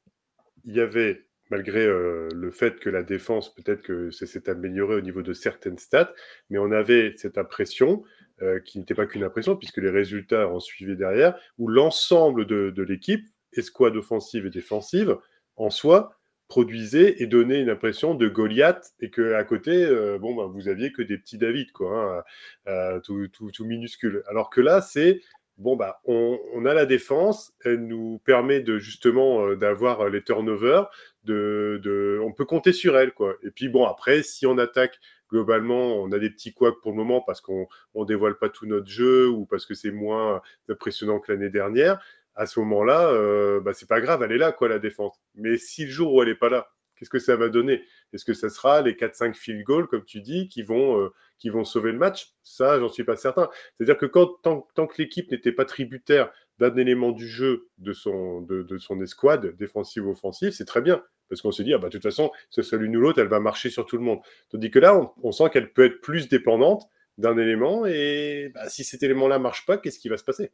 S4: il y avait, malgré euh, le fait que la défense, peut-être que s'est amélioré au niveau de certaines stats, mais on avait cette impression, euh, qui n'était pas qu'une impression, puisque les résultats en suivaient derrière, où l'ensemble de, l'équipe escouade offensive et défensive, en soi, produisait et donnait une impression de Goliath et que à côté, euh, bon, ben, vous aviez que des petits David, quoi, hein, tout, tout, tout, minuscule. Alors que là, c'est bon, bah, on, a la défense, elle nous permet de justement euh, d'avoir les turnovers, de, de, on peut compter sur elle, quoi. Et puis bon, après, si on attaque globalement, on a des petits couacs pour le moment parce qu'on ne dévoile pas tout notre jeu ou parce que c'est moins impressionnant que l'année dernière à ce moment-là, euh, bah, c'est pas grave, elle est là, quoi, la défense. Mais si le jour où elle n'est pas là, qu'est-ce que ça va donner? Est-ce que ça sera les 4-5 field goals, comme tu dis, qui vont, euh, qui vont sauver le match? Ça, j'en suis pas certain. C'est-à-dire que quand, tant, que l'équipe n'était pas tributaire d'un élément du jeu de son, de, son escouade, défensive ou offensive, c'est très bien. Parce qu'on se dit, ah bah, de toute façon, ce soit l'une ou l'autre, elle va marcher sur tout le monde. Tandis que là, on, sent qu'elle peut être plus dépendante d'un élément, et bah, si cet élément-là marche pas, qu'est-ce qui va se passer?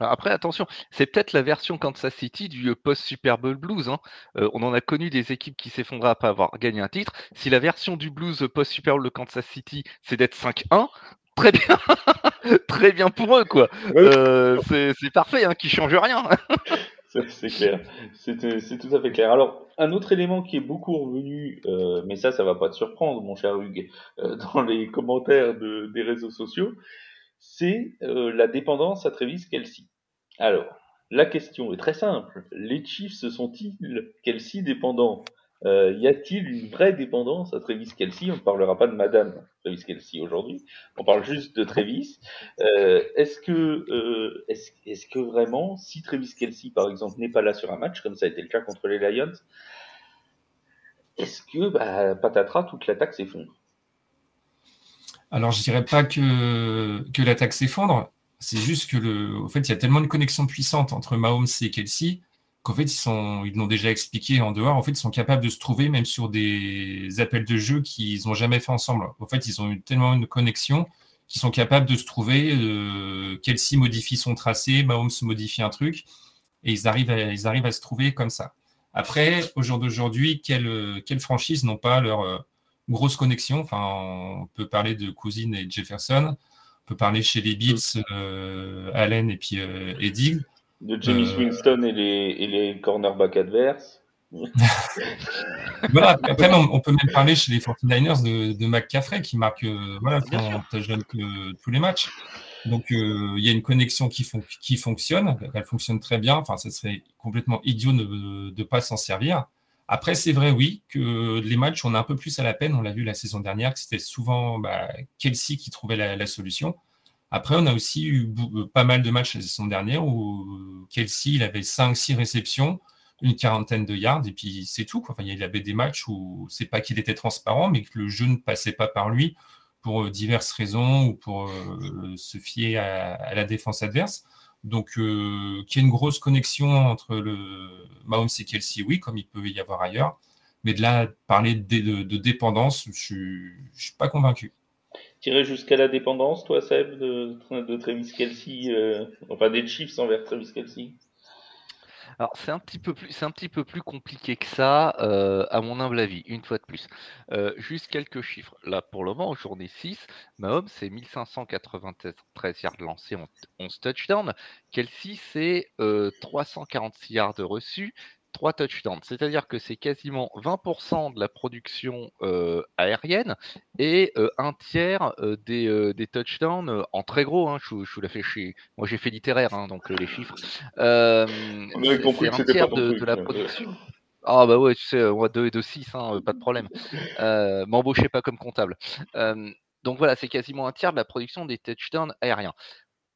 S3: Après, attention, c'est peut-être la version Kansas City du euh, post-Super Bowl Blues. Hein. Euh, on en a connu des équipes qui s'effondrent après avoir gagné un titre. Si la version du Blues euh, post-Super Bowl de Kansas City, c'est d'être 5-1, *laughs* très bien, très bien pour eux, quoi. c'est parfait, hein, qui change rien. *laughs*
S2: c'est clair, c'est tout à fait clair. Alors, un autre élément qui est beaucoup revenu, mais ça, ça va pas te surprendre, mon cher Hugues, dans les commentaires des réseaux sociaux, c'est la dépendance à Travis Kelsey. Alors, la question est très simple. Les Chiefs se sont-ils Kelsey dépendants? Euh, Y a-t-il une vraie dépendance à Travis Kelsey On ne parlera pas de Madame Travis Kelsey aujourd'hui. On parle juste de Travis. Euh, est-ce que, euh, est-ce, que vraiment, si Travis Kelsey, par exemple, n'est pas là sur un match, comme ça a été le cas contre les Lions, est-ce que, bah, patatras, toute l'attaque s'effondre?
S1: Alors, je dirais pas que, que l'attaque s'effondre. C'est juste que, le, au fait, il y a tellement de connexions puissantes entre Mahomes et Kelsey qu'en fait, ils l'ont déjà expliqué en dehors. En fait, ils sont capables de se trouver même sur des appels de jeu qu'ils n'ont jamais fait ensemble. En fait, ils ont eu tellement de connexions qu'ils sont capables de se trouver. Euh, Kelsey modifie son tracé, Mahomes modifie un truc, et ils arrivent à, ils arrivent à se trouver comme ça. Après, au jour d'aujourd'hui, quelles quelle franchises n'ont pas leur euh, grosse connexion Enfin, on peut parler de Cousine et Jefferson. On peut parler chez les Beats, euh, Allen et puis euh, Eddie.
S2: De James euh, Winston et les, et les cornerbacks adverses. *laughs*
S1: voilà, après, on, peut même parler chez les 49ers de, de McCaffrey qui marque voilà, que, tous les matchs. Donc, il y a une connexion qui, qui fonctionne, elle fonctionne très bien. Enfin, ce serait complètement idiot de ne pas s'en servir. Après, c'est vrai, oui, que les matchs, on a un peu plus à la peine. On l'a vu la saison dernière, que c'était souvent bah, Kelsey qui trouvait la, solution. Après, on a aussi eu euh, pas mal de matchs la saison dernière où Kelsey, il avait 5-6 réceptions, une quarantaine de yards, et puis c'est tout. Enfin, il y avait des matchs où c'est pas qu'il était transparent, mais que le jeu ne passait pas par lui pour euh, diverses raisons ou pour euh, se fier à la défense adverse. Donc, euh, qu'il y ait une grosse connexion entre le Mahomes et Kelsey, oui, comme il peut y avoir ailleurs. Mais de là, parler de, dépendance, je ne suis pas convaincu.
S2: Tirer jusqu'à la dépendance, toi, Seb, de, de Travis Kelsey, euh, enfin des Chiefs envers Travis Kelsey
S3: alors c'est un petit peu plus, compliqué que ça, euh, à mon humble avis, une fois de plus. Euh, juste quelques chiffres. Là, pour le moment, journée 6, Mahomes, c'est 1593 yards lancés, 11 touchdowns. Kelsey, c'est 346 euh, yards reçus, 3 touchdowns. C'est-à-dire que c'est quasiment 20% de la production euh, aérienne et euh, un tiers euh, des, des, touchdowns en très gros. Hein, je, vous l'ai fait chez. Moi, j'ai fait littéraire, hein, donc les chiffres. c'est un tiers de, la production. Ah bah ouais, tu sais, moi 2 et 2, 6, hein, pas de problème. M'embauchez pas comme comptable. donc voilà, c'est quasiment un tiers de la production des touchdowns aériens.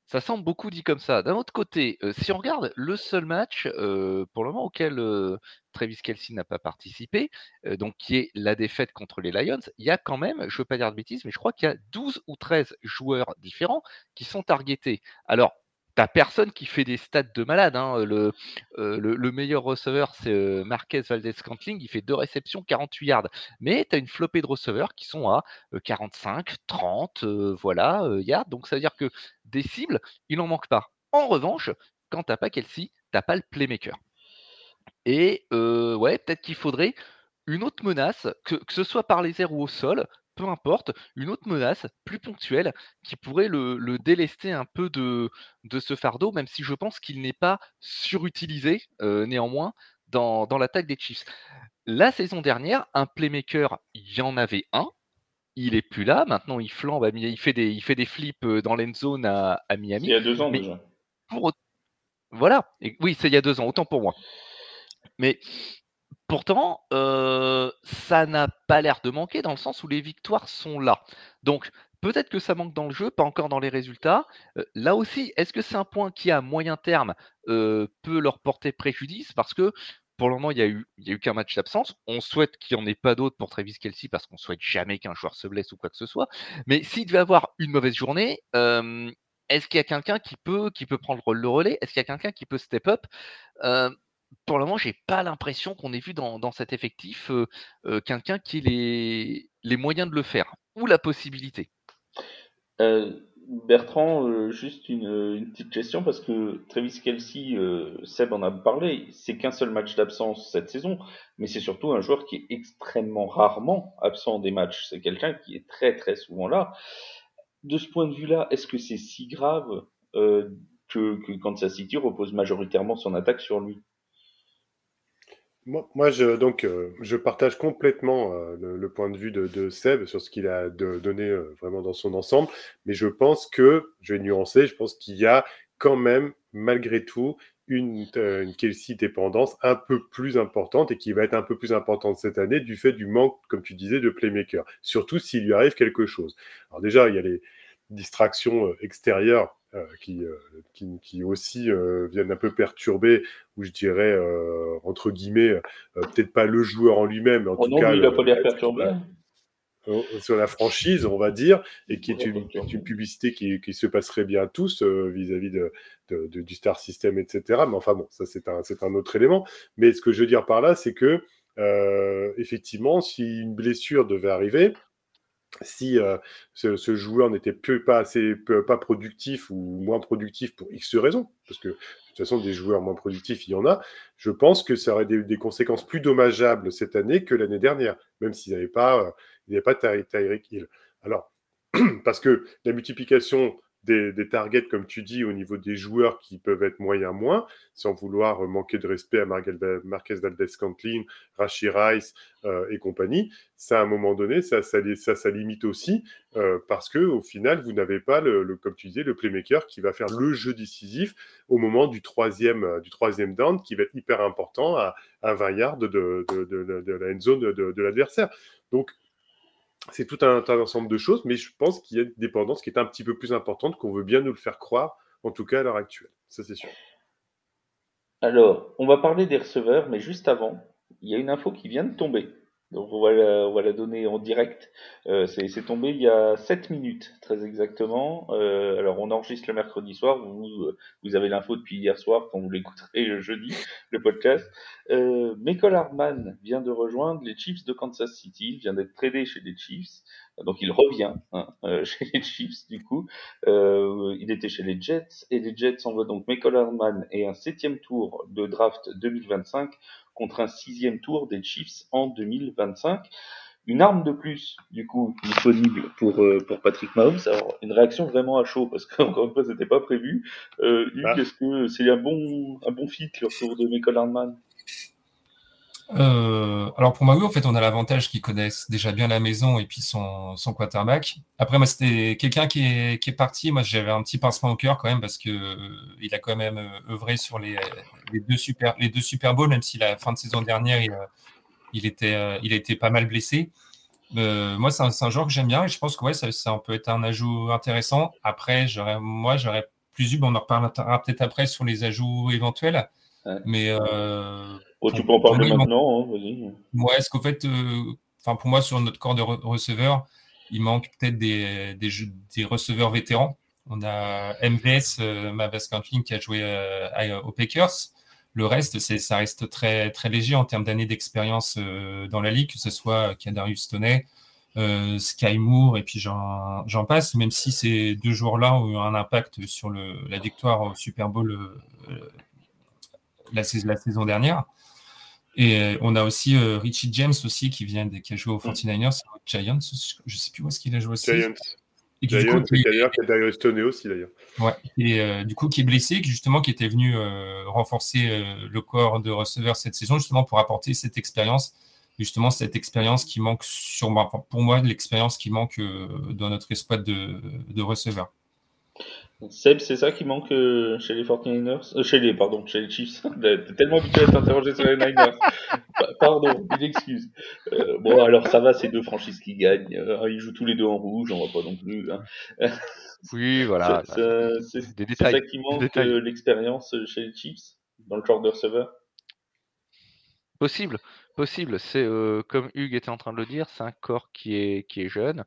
S3: Ça semble beaucoup dit comme ça. D'un autre côté, euh, si on regarde le seul match euh, pour le moment auquel euh, Travis Kelsey n'a pas participé, donc qui est la défaite contre les Lions, il y a quand même, je ne veux pas dire de bêtises, mais je crois qu'il y a 12 ou 13 joueurs différents qui sont targetés. Alors, t'as personne qui fait des stats de malade. Hein. Le, le, meilleur receveur, c'est Marquez Valdez Scantling, il fait deux réceptions, 48 yards. Mais tu as une flopée de receveurs qui sont à 45, 30, voilà, yards. Donc ça veut dire que des cibles, il n'en manque pas. En revanche, quand t'as pas Kelsey, t'as pas le playmaker. Et ouais, peut-être qu'il faudrait une autre menace, que, ce soit par les airs ou au sol, peu importe, une autre menace plus ponctuelle qui pourrait le, délester un peu de, de, ce fardeau, même si je pense qu'il n'est pas surutilisé néanmoins dans, l'attaque des Chiefs. La saison dernière, un playmaker, il y en avait un. Il est plus là. Maintenant, il flambe. il fait des, il fait des flips dans l'end zone à, Miami.
S2: Il y a deux ans déjà.
S3: voilà. Et, oui, c'est il y a deux ans. Autant pour moi. Mais Pourtant, ça n'a pas l'air de manquer dans le sens où les victoires sont là. Donc, peut-être que ça manque dans le jeu, pas encore dans les résultats. là aussi, est-ce que c'est un point qui, à moyen terme, peut leur porter préjudice? Parce que pour le moment, il n'y a eu, eu qu'un match d'absence. On souhaite qu'il n'y en ait pas d'autres pour Travis Kelsey parce qu'on souhaite jamais qu'un joueur se blesse ou quoi que ce soit. Mais s'il devait avoir une mauvaise journée, est-ce qu'il y a quelqu'un qui peut prendre le relais? Est-ce qu'il y a quelqu'un qui peut step up? Pour le moment, j'ai pas l'impression qu'on ait vu dans, cet effectif quelqu'un qui ait les, moyens de le faire ou la possibilité.
S2: Bertrand, juste une, petite question parce que Travis Kelsey, Seb en a parlé, c'est qu'un seul match d'absence cette saison, mais c'est surtout un joueur qui est extrêmement rarement absent des matchs. C'est quelqu'un qui est très très souvent là. De ce point de vue-là, est-ce que c'est si grave que, que Kansas City repose majoritairement son attaque sur lui?
S4: Moi, je, donc, euh, je partage complètement euh, le, point de vue de, Seb sur ce qu'il a donné euh, vraiment dans son ensemble, mais je pense que, je vais nuancer, je pense qu'il y a quand même, malgré tout, une, une Kelsey dépendance un peu plus importante et qui va être un peu plus importante cette année du fait du manque, comme tu disais, de playmaker, surtout s'il lui arrive quelque chose. Alors déjà, il y a les distractions extérieures euh, qui, euh, qui, qui, aussi euh, viennent un peu perturber, ou je dirais, entre guillemets, peut-être pas le joueur en lui-même, mais en oh tout cas.
S2: il n'a pas l'air perturbé
S4: sur la franchise, on va dire, et qui est une, une publicité qui, qui, se passerait bien tous vis-à-vis de, de, de, du Star System, etc. Mais enfin bon, ça c'est un, un autre élément. Mais ce que je veux dire par là, c'est que effectivement, si une blessure devait arriver, si euh, ce, joueur n'était pas assez pas productif ou moins productif pour X raisons, parce que de toute façon des joueurs moins productifs il y en a, je pense que ça aurait des, conséquences plus dommageables cette année que l'année dernière, même s'il n'avait pas il pas Tyreek Hill. Alors *clears throat* parce que la multiplication des, targets, comme tu dis, au niveau des joueurs qui peuvent être moyens moins, sans vouloir manquer de respect à Marquez Valdez-Cantlin, Rashi Rice euh, et compagnie, ça, à un moment donné, ça, ça, limite aussi, euh, parce que au final, vous n'avez pas, le, comme tu disais, le playmaker qui va faire le jeu décisif au moment du troisième, euh, du troisième down, qui va être hyper important à, 20 yards de, de, de la end zone de, l'adversaire. Donc, c'est tout un, ensemble de choses, mais je pense qu'il y a une dépendance qui est un petit peu plus importante qu'on veut bien nous le faire croire, en tout cas à l'heure actuelle. Ça, c'est sûr.
S2: Alors, on va parler des receveurs, mais juste avant, il y a une info qui vient de tomber. Donc on va la, on va la donner en direct. Euh, c'est tombé il y a 7 minutes, très exactement. Euh, alors on enregistre le mercredi soir. Vous, vous avez l'info depuis hier soir quand vous l'écouterez le jeudi, le podcast. Euh, Michael Hardman vient de rejoindre les Chiefs de Kansas City. Il vient d'être tradé chez les Chiefs. Donc il revient hein, euh, *laughs* chez les Chiefs du coup. Euh, il était chez les Jets et les Jets envoient donc Michael Hardman et un septième tour de draft 2025 contre un sixième tour des Chiefs en 2025. Une arme de plus, du coup, disponible pour, euh, pour Patrick Mahomes. Alors, une réaction vraiment à chaud, parce qu'encore *laughs* une fois, c'était pas prévu. Euh, bah. est-ce que c'est un bon, un bon fit, le retour de Michael Hardman
S1: euh, alors pour Maui, en fait, on a l'avantage qu'ils connaissent déjà bien la maison et puis son, son quarterback. Après, moi, c'était quelqu'un qui est, qui est parti. Moi, j'avais un petit pincement au cœur quand même parce que euh, il a quand même euh, œuvré sur les, les, deux super les deux Super Bowls, même si la fin de saison dernière, il, il était il été pas mal blessé. moi, c'est un, un, joueur que j'aime bien et je pense que ouais, ça, ça peut être un ajout intéressant. Après, moi, j'aurais plus eu, on en reparlera peut-être après sur les ajouts éventuels. Mais euh,
S2: oh, tu peux en parler maintenant, hein, vas-y.
S1: Ouais, est-ce qu'en fait, euh, enfin pour moi, sur notre corps de receveurs, il manque peut-être des, des, des, receveurs vétérans On a MVS, Mavis Scantling, qui a joué aux Packers. Le reste, ça reste très, très léger en termes d'années d'expérience dans la ligue, que ce soit Kadarius Stoney, euh, Sky Moore et puis j'en passe, même si ces deux joueurs-là ont eu un impact sur le, la victoire au Super Bowl euh, la, la, saison dernière. Et euh, on a aussi Richie James aussi qui vient qui a joué aux 49ers, Giants, je sais plus où est-ce qu'il a joué aussi.
S4: Giants. Et qui, Giants, du coup, d'ailleurs, aussi d'ailleurs.
S1: Ouais. Et du coup, qui est blessé, qui justement qui était venu renforcer le corps de receveur cette saison, justement pour apporter cette expérience justement cette expérience qui manque sur moi, pour moi, l'expérience qui manque euh, dans notre escouade de, de receveurs.
S2: Seb, c'est ça qui manque euh, chez les 49ers euh, Chez les, pardon, chez les Chiefs? *laughs* T'es tellement habitué à t'interroger sur les Niners. *laughs* pardon, une excuse. bon, alors ça va, c'est deux franchises qui gagnent. ils jouent tous les deux en rouge, on va pas non plus. Hein. *laughs*
S3: oui, voilà.
S2: C'est ça qui manque l'expérience chez les Chiefs, dans le genre de receveur?
S3: Possible. Possible, c'est comme Hugues était en train de le dire, c'est un corps qui est, qui est jeune.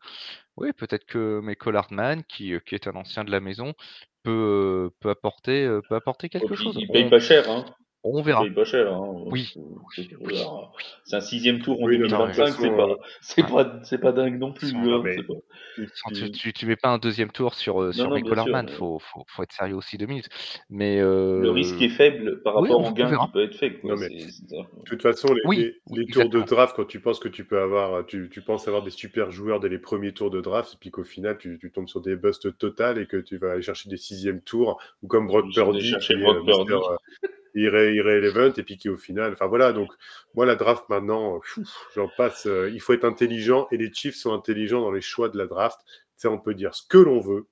S3: Oui, peut-être que Michael Hartman, qui, qui est un ancien de la maison, peut, peut apporter, peut apporter quelque chose.
S2: Il paye pas cher, hein.
S3: On verra.
S2: pas cher. Hein.
S3: Oui.
S2: C'est un sixième tour en 2025, c'est pas, c'est pas, c'est pas dingue non plus. Hein,
S3: tu, tu, mets pas un deuxième tour sur, euh, sur Michael Faut, faut, faut, être sérieux aussi deux minutes. Mais
S2: euh... le risque est faible par rapport au gain qui peut être fait. Quoi.
S4: mais, de toute façon, les, les, tours de draft, quand tu penses que tu peux avoir, tu, tu penses avoir des super joueurs dès les premiers tours de draft, et puis qu'au final, tu, tu tombes sur des busts total et que tu vas aller chercher des sixièmes tours, ou comme Brock Purdy, irait irait l'event et puis qui au final enfin voilà donc moi la draft maintenant j'en passe euh, il faut être intelligent et les Chiefs sont intelligents dans les choix de la draft. Ça on peut dire ce que l'on veut.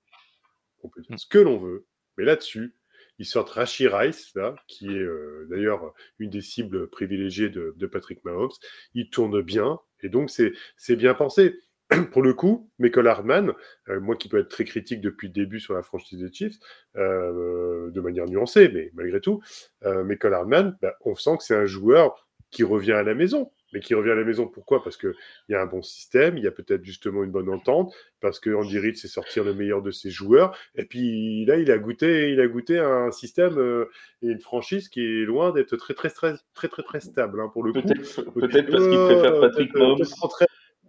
S4: On peut dire ce que l'on veut. Mais là-dessus ils sortent Rashi Rice là qui est euh, d'ailleurs une des cibles privilégiées de, de Patrick Mahomes. Il tourne bien et donc c'est bien pensé *clears throat* pour le coup, Michael Hardman, euh, moi qui peux être très critique depuis le début sur la franchise des Chiefs, euh, de manière nuancée, mais malgré tout, euh, Michael Hardman, bah, on sent que c'est un joueur qui revient à la maison. Mais qui revient à la maison, pourquoi? Parce qu'il y a un bon système, il y a peut-être justement une bonne entente, parce que Andy Reid sait sortir le meilleur de ses joueurs. Et puis là, il a goûté, il a goûté un système euh, et une franchise qui est loin d'être très très très très très très stable hein, pour le
S2: coup. Peut-être parce qu'il préfère Patrick Mahomes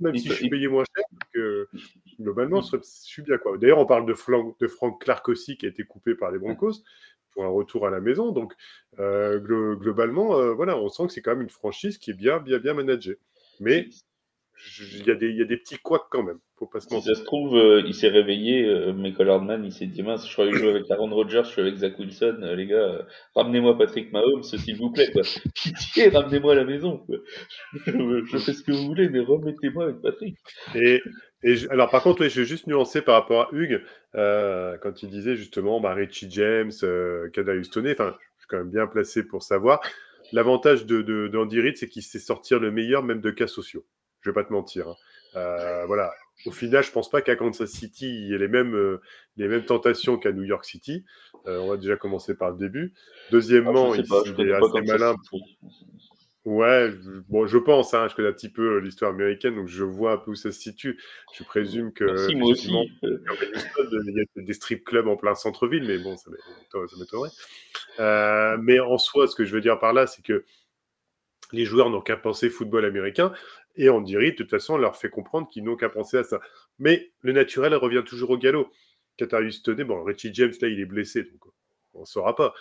S4: même si je suis payé moins cher, que globalement, je suis bien. quoi. D'ailleurs, on parle de, Frank, de Frank Clark aussi, qui a été coupé par les Broncos pour un retour à la maison. Donc, euh, globalement, euh, voilà, on sent que c'est quand même une franchise qui est bien, bien, bien managée. Mais il y, a des, y a des petits couacs quand même. Faut pas se
S2: si ça se trouve, euh, il s'est réveillé, euh, Michael Hardman, il s'est dit mince, je croyais jouer avec Aaron Rodgers, je suis avec Zach Wilson, euh, les gars, ramenez-moi Patrick Mahomes, s'il vous plaît, quoi. *laughs* Pitié, ramenez-moi à la maison, *laughs* je, fais ce que vous voulez, mais remettez-moi avec Patrick.
S4: Et, et alors, par contre, je vais juste nuancer par rapport à Hugues, quand il disait justement, bah, Richie James, euh, enfin, je suis quand même bien placé pour savoir. L'avantage de, de, d'Andy Reid, c'est qu'il sait sortir le meilleur, même de cas sociaux. Je vais pas te mentir. Hein. Euh, voilà. Au final, je pense pas qu'à Kansas City, il y ait les mêmes, euh, les mêmes tentations qu'à New York City. Euh, on va déjà commencer par le début. Deuxièmement, ah, il, est assez malin pour. Ouais, bon, je pense, hein, je connais un petit peu l'histoire américaine, donc je vois un peu où ça se situe. Je présume que
S2: Merci, moi aussi.
S4: il y a des strip clubs en plein centre-ville, mais bon, ça m'étonnerait. mais en soi, ce que je veux dire par là, c'est que les joueurs n'ont qu'à penser football américain. Et on dirait, de toute façon, on leur fait comprendre qu'ils n'ont qu'à penser à ça. Mais le naturel revient toujours au galop. Kadarius Toney, bon, Richie James, là, il est blessé, donc on ne saura pas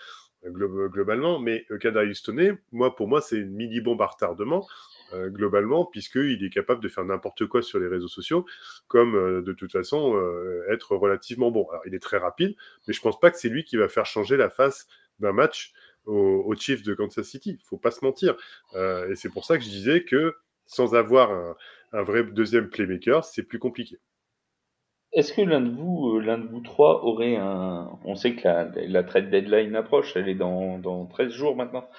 S4: globalement. Mais Kadarius Toney, moi, pour moi, c'est une mini-bombe à retardement. Euh, globalement, puisqu'il est capable de faire n'importe quoi sur les réseaux sociaux, comme euh, de toute façon euh, être relativement bon. Alors, il est très rapide, mais je pense pas que c'est lui qui va faire changer la face d'un match aux, Chiefs de Kansas City. Il faut pas se mentir. et c'est pour ça que je disais que sans avoir un, vrai deuxième playmaker, c'est plus compliqué.
S2: Est-ce que l'un de vous, euh, l'un de vous trois aurait un... On sait que la, la trade deadline approche, elle est dans, dans 13 jours maintenant.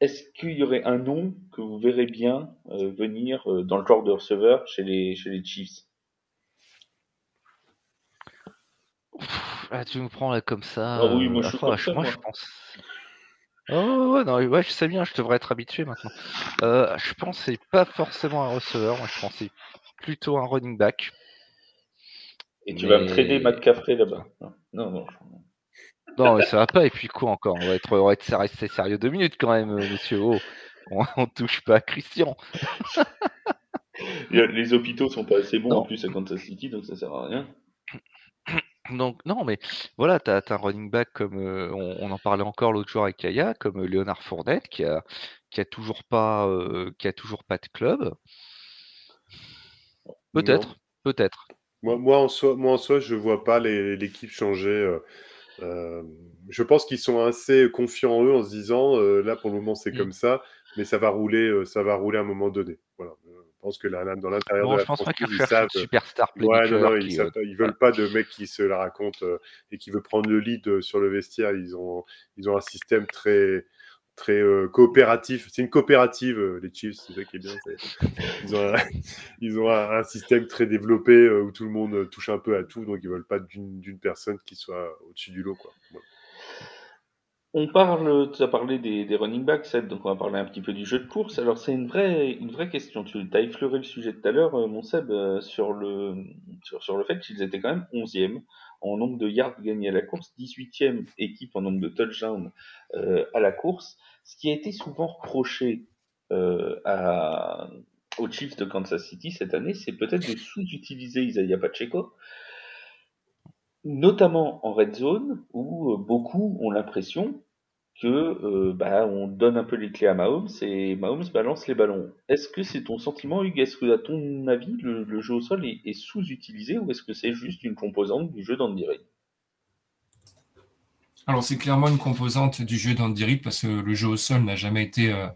S2: Est-ce qu'il y aurait un nom que vous verrez bien euh, venir euh, dans le genre de receveur chez les, chez les Chiefs?
S3: Ah, Tu me prends là comme ça.
S2: Ah oui, moi, je, moi.
S3: je pense. Oh ouais, non, ouais, je sais bien, je devrais être habitué maintenant. Euh, je pensais pas forcément un receveur, moi je pensais plutôt un running back.
S2: Et tu vas me trader McCaffrey là-bas. Non, non.
S3: Non, mais ça va pas. Et puis quoi encore On va être, on va être resté sérieux deux minutes quand même, euh, monsieur. Oh, on, on touche pas à Christian.
S2: Les les hôpitaux sont pas assez bons
S3: Non.
S2: en plus à Kansas City, donc ça sert à rien.
S3: Donc non, mais voilà, t'as as un running back comme euh, on, on en parlait encore l'autre jour avec Kaya, comme euh, Léonard Fournette qui a qui a toujours pas euh, qui a toujours pas de club. Peut-être, peut-être.
S4: Moi, moi, en soi, moi, en soi, je vois pas l'équipe changer. euh, je pense qu'ils sont assez confiants en eux en se disant, là, pour le moment, c'est
S3: Mm.
S4: comme ça, mais ça va rouler, ça va rouler à un moment donné. Voilà. Pense que là, dans l'intérieur
S3: Bon,
S4: de la
S3: je pense pas qu'ils
S4: franchise, ils savent.
S3: superstar
S4: Ouais, non,
S3: playmaker
S4: non, ils,
S3: qui,
S4: savent
S3: euh,
S4: ils veulent pas de mec qui se la raconte euh, et qui veut prendre le lead euh, sur le vestiaire. Ils ont, ils ont un système très, très euh, coopératif. C'est une coopérative, euh, les Chiefs, c'est ça qui est bien. Ils ont, un, *laughs* ils ont un, un système très développé euh, où tout le monde euh, touche un peu à tout, donc ils veulent pas d'une d'une personne qui soit au-dessus du lot. Quoi. Voilà.
S2: On parle, tu as parlé des, running backs, Seb, donc on va parler un petit peu du jeu de course. Alors c'est une vraie, une vraie question. Tu as effleuré le sujet tout à l'heure, euh, mon Seb, euh, sur le, sur le fait qu'ils étaient quand même 11e en nombre de yards gagnés à la course, 18e équipe en nombre de touchdowns euh, à la course, ce qui a été souvent reproché euh, à, aux Chiefs de Kansas City cette année, c'est peut-être de sous-utiliser Isaiah Pacheco, notamment en red zone, où euh, beaucoup ont l'impression que euh, bah, on donne un peu les clés à Mahomes et Mahomes balance les ballons. Est-ce que c'est ton sentiment, Hugues? Est-ce que, à ton avis, le, jeu au sol est, sous-utilisé ou est-ce que c'est juste une composante du jeu d'Andy Reid?
S1: Alors, c'est clairement une composante du jeu d'Andy Reid parce que le jeu au sol n'a jamais été euh,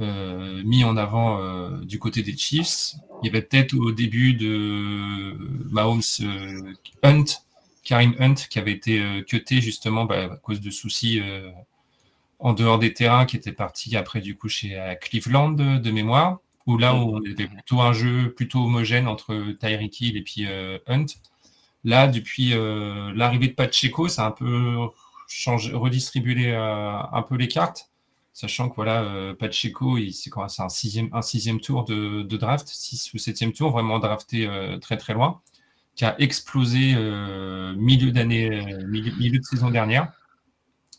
S1: euh, mis en avant du côté des Chiefs. Il y avait peut-être au début de Mahomes Hunt, Karim Hunt, qui avait été cuté justement bah, à cause de soucis en dehors des terrains, qui était parti après du coup chez à Cleveland de, de mémoire, où là on avait plutôt un jeu plutôt homogène entre Tyreek Hill et puis euh, Hunt. Là, depuis euh, l'arrivée de Pacheco, ça a un peu changé, redistribué euh, un peu les cartes, sachant que voilà, euh, Pacheco, c'est quoi, c'est un sixième, un sixième tour de, draft, six ou septième tour, vraiment drafté euh, très très loin, qui a explosé euh, milieu d'année, euh, milieu, milieu de saison dernière,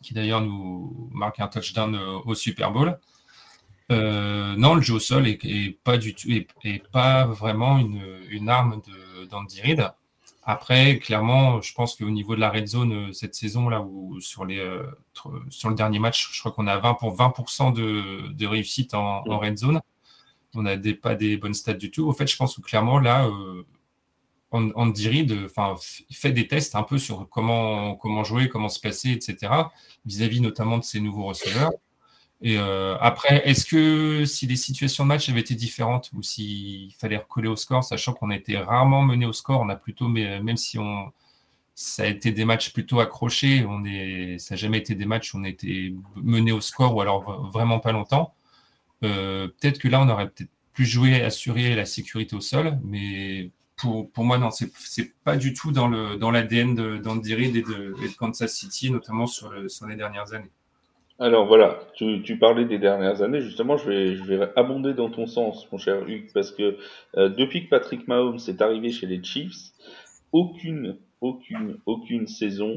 S1: qui d'ailleurs nous marque un touchdown euh, au Super Bowl. Euh, non, le jeu au sol est, est pas du tout, est, est pas vraiment une, une arme d'Andy Reid. Après, clairement, je pense qu'au niveau de la red zone euh, cette saison là, où sur les sur le dernier match, je crois qu'on a 20 pour 20% de, de réussite en, en red zone. On n'a des, pas des bonnes stats du tout. Au fait, je pense que clairement là, euh, Andy Reid, fait des tests un peu sur comment comment jouer, comment se placer, etc. Vis-à-vis notamment de ses nouveaux receveurs. Et euh, après, est-ce que si les situations de match avaient été différentes ou s'il fallait recoller au score, sachant qu'on a été rarement mené au score, on a plutôt, même si on, ça a été des matchs plutôt accrochés, on est, ça n'a jamais été des matchs où on a été mené au score ou alors vraiment pas longtemps. Euh, peut-être que là, on aurait peut-être plus joué, assurer la sécurité au sol, mais pour, pour moi, non, c'est pas du tout dans le dans l'ADN d'Andy Reid et de, Kansas City, notamment sur, sur les dernières années.
S2: Alors voilà, tu, tu parlais des dernières années, justement, je vais, je vais abonder dans ton sens, mon cher Hugues, parce que euh, depuis que Patrick Mahomes est arrivé chez les Chiefs, aucune, aucune, aucune saison,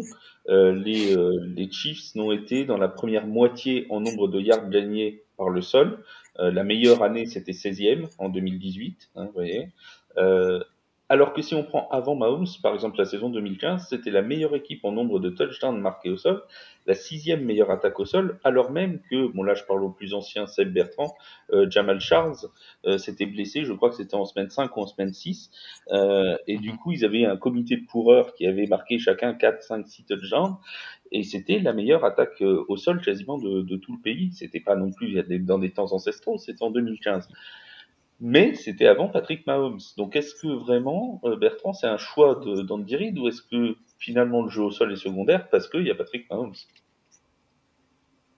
S2: euh, les, euh, les Chiefs n'ont été dans la première moitié en nombre de yards gagnés par le sol. La meilleure année, c'était 16e en 2018, hein, vous voyez. Alors que si on prend avant Mahomes, par exemple la saison 2015, c'était la meilleure équipe en nombre de touchdowns marqués au sol, la sixième meilleure attaque au sol, alors même que, bon là je parle au plus ancien Seb Bertrand, euh, Jamal Charles euh, s'était blessé, je crois que c'était en semaine 5 ou en semaine 6, euh, et du coup ils avaient un comité de coureurs qui avait marqué chacun 4, 5, 6 touchdowns, et c'était la meilleure attaque euh, au sol quasiment de, de tout le pays, c'était pas non plus dans des temps ancestraux, c'était en 2015. Mais c'était avant Patrick Mahomes. Donc est-ce que vraiment, euh, Bertrand, c'est un choix d'Andy Reid ou est-ce que finalement le jeu au sol est secondaire parce qu'il y a Patrick Mahomes?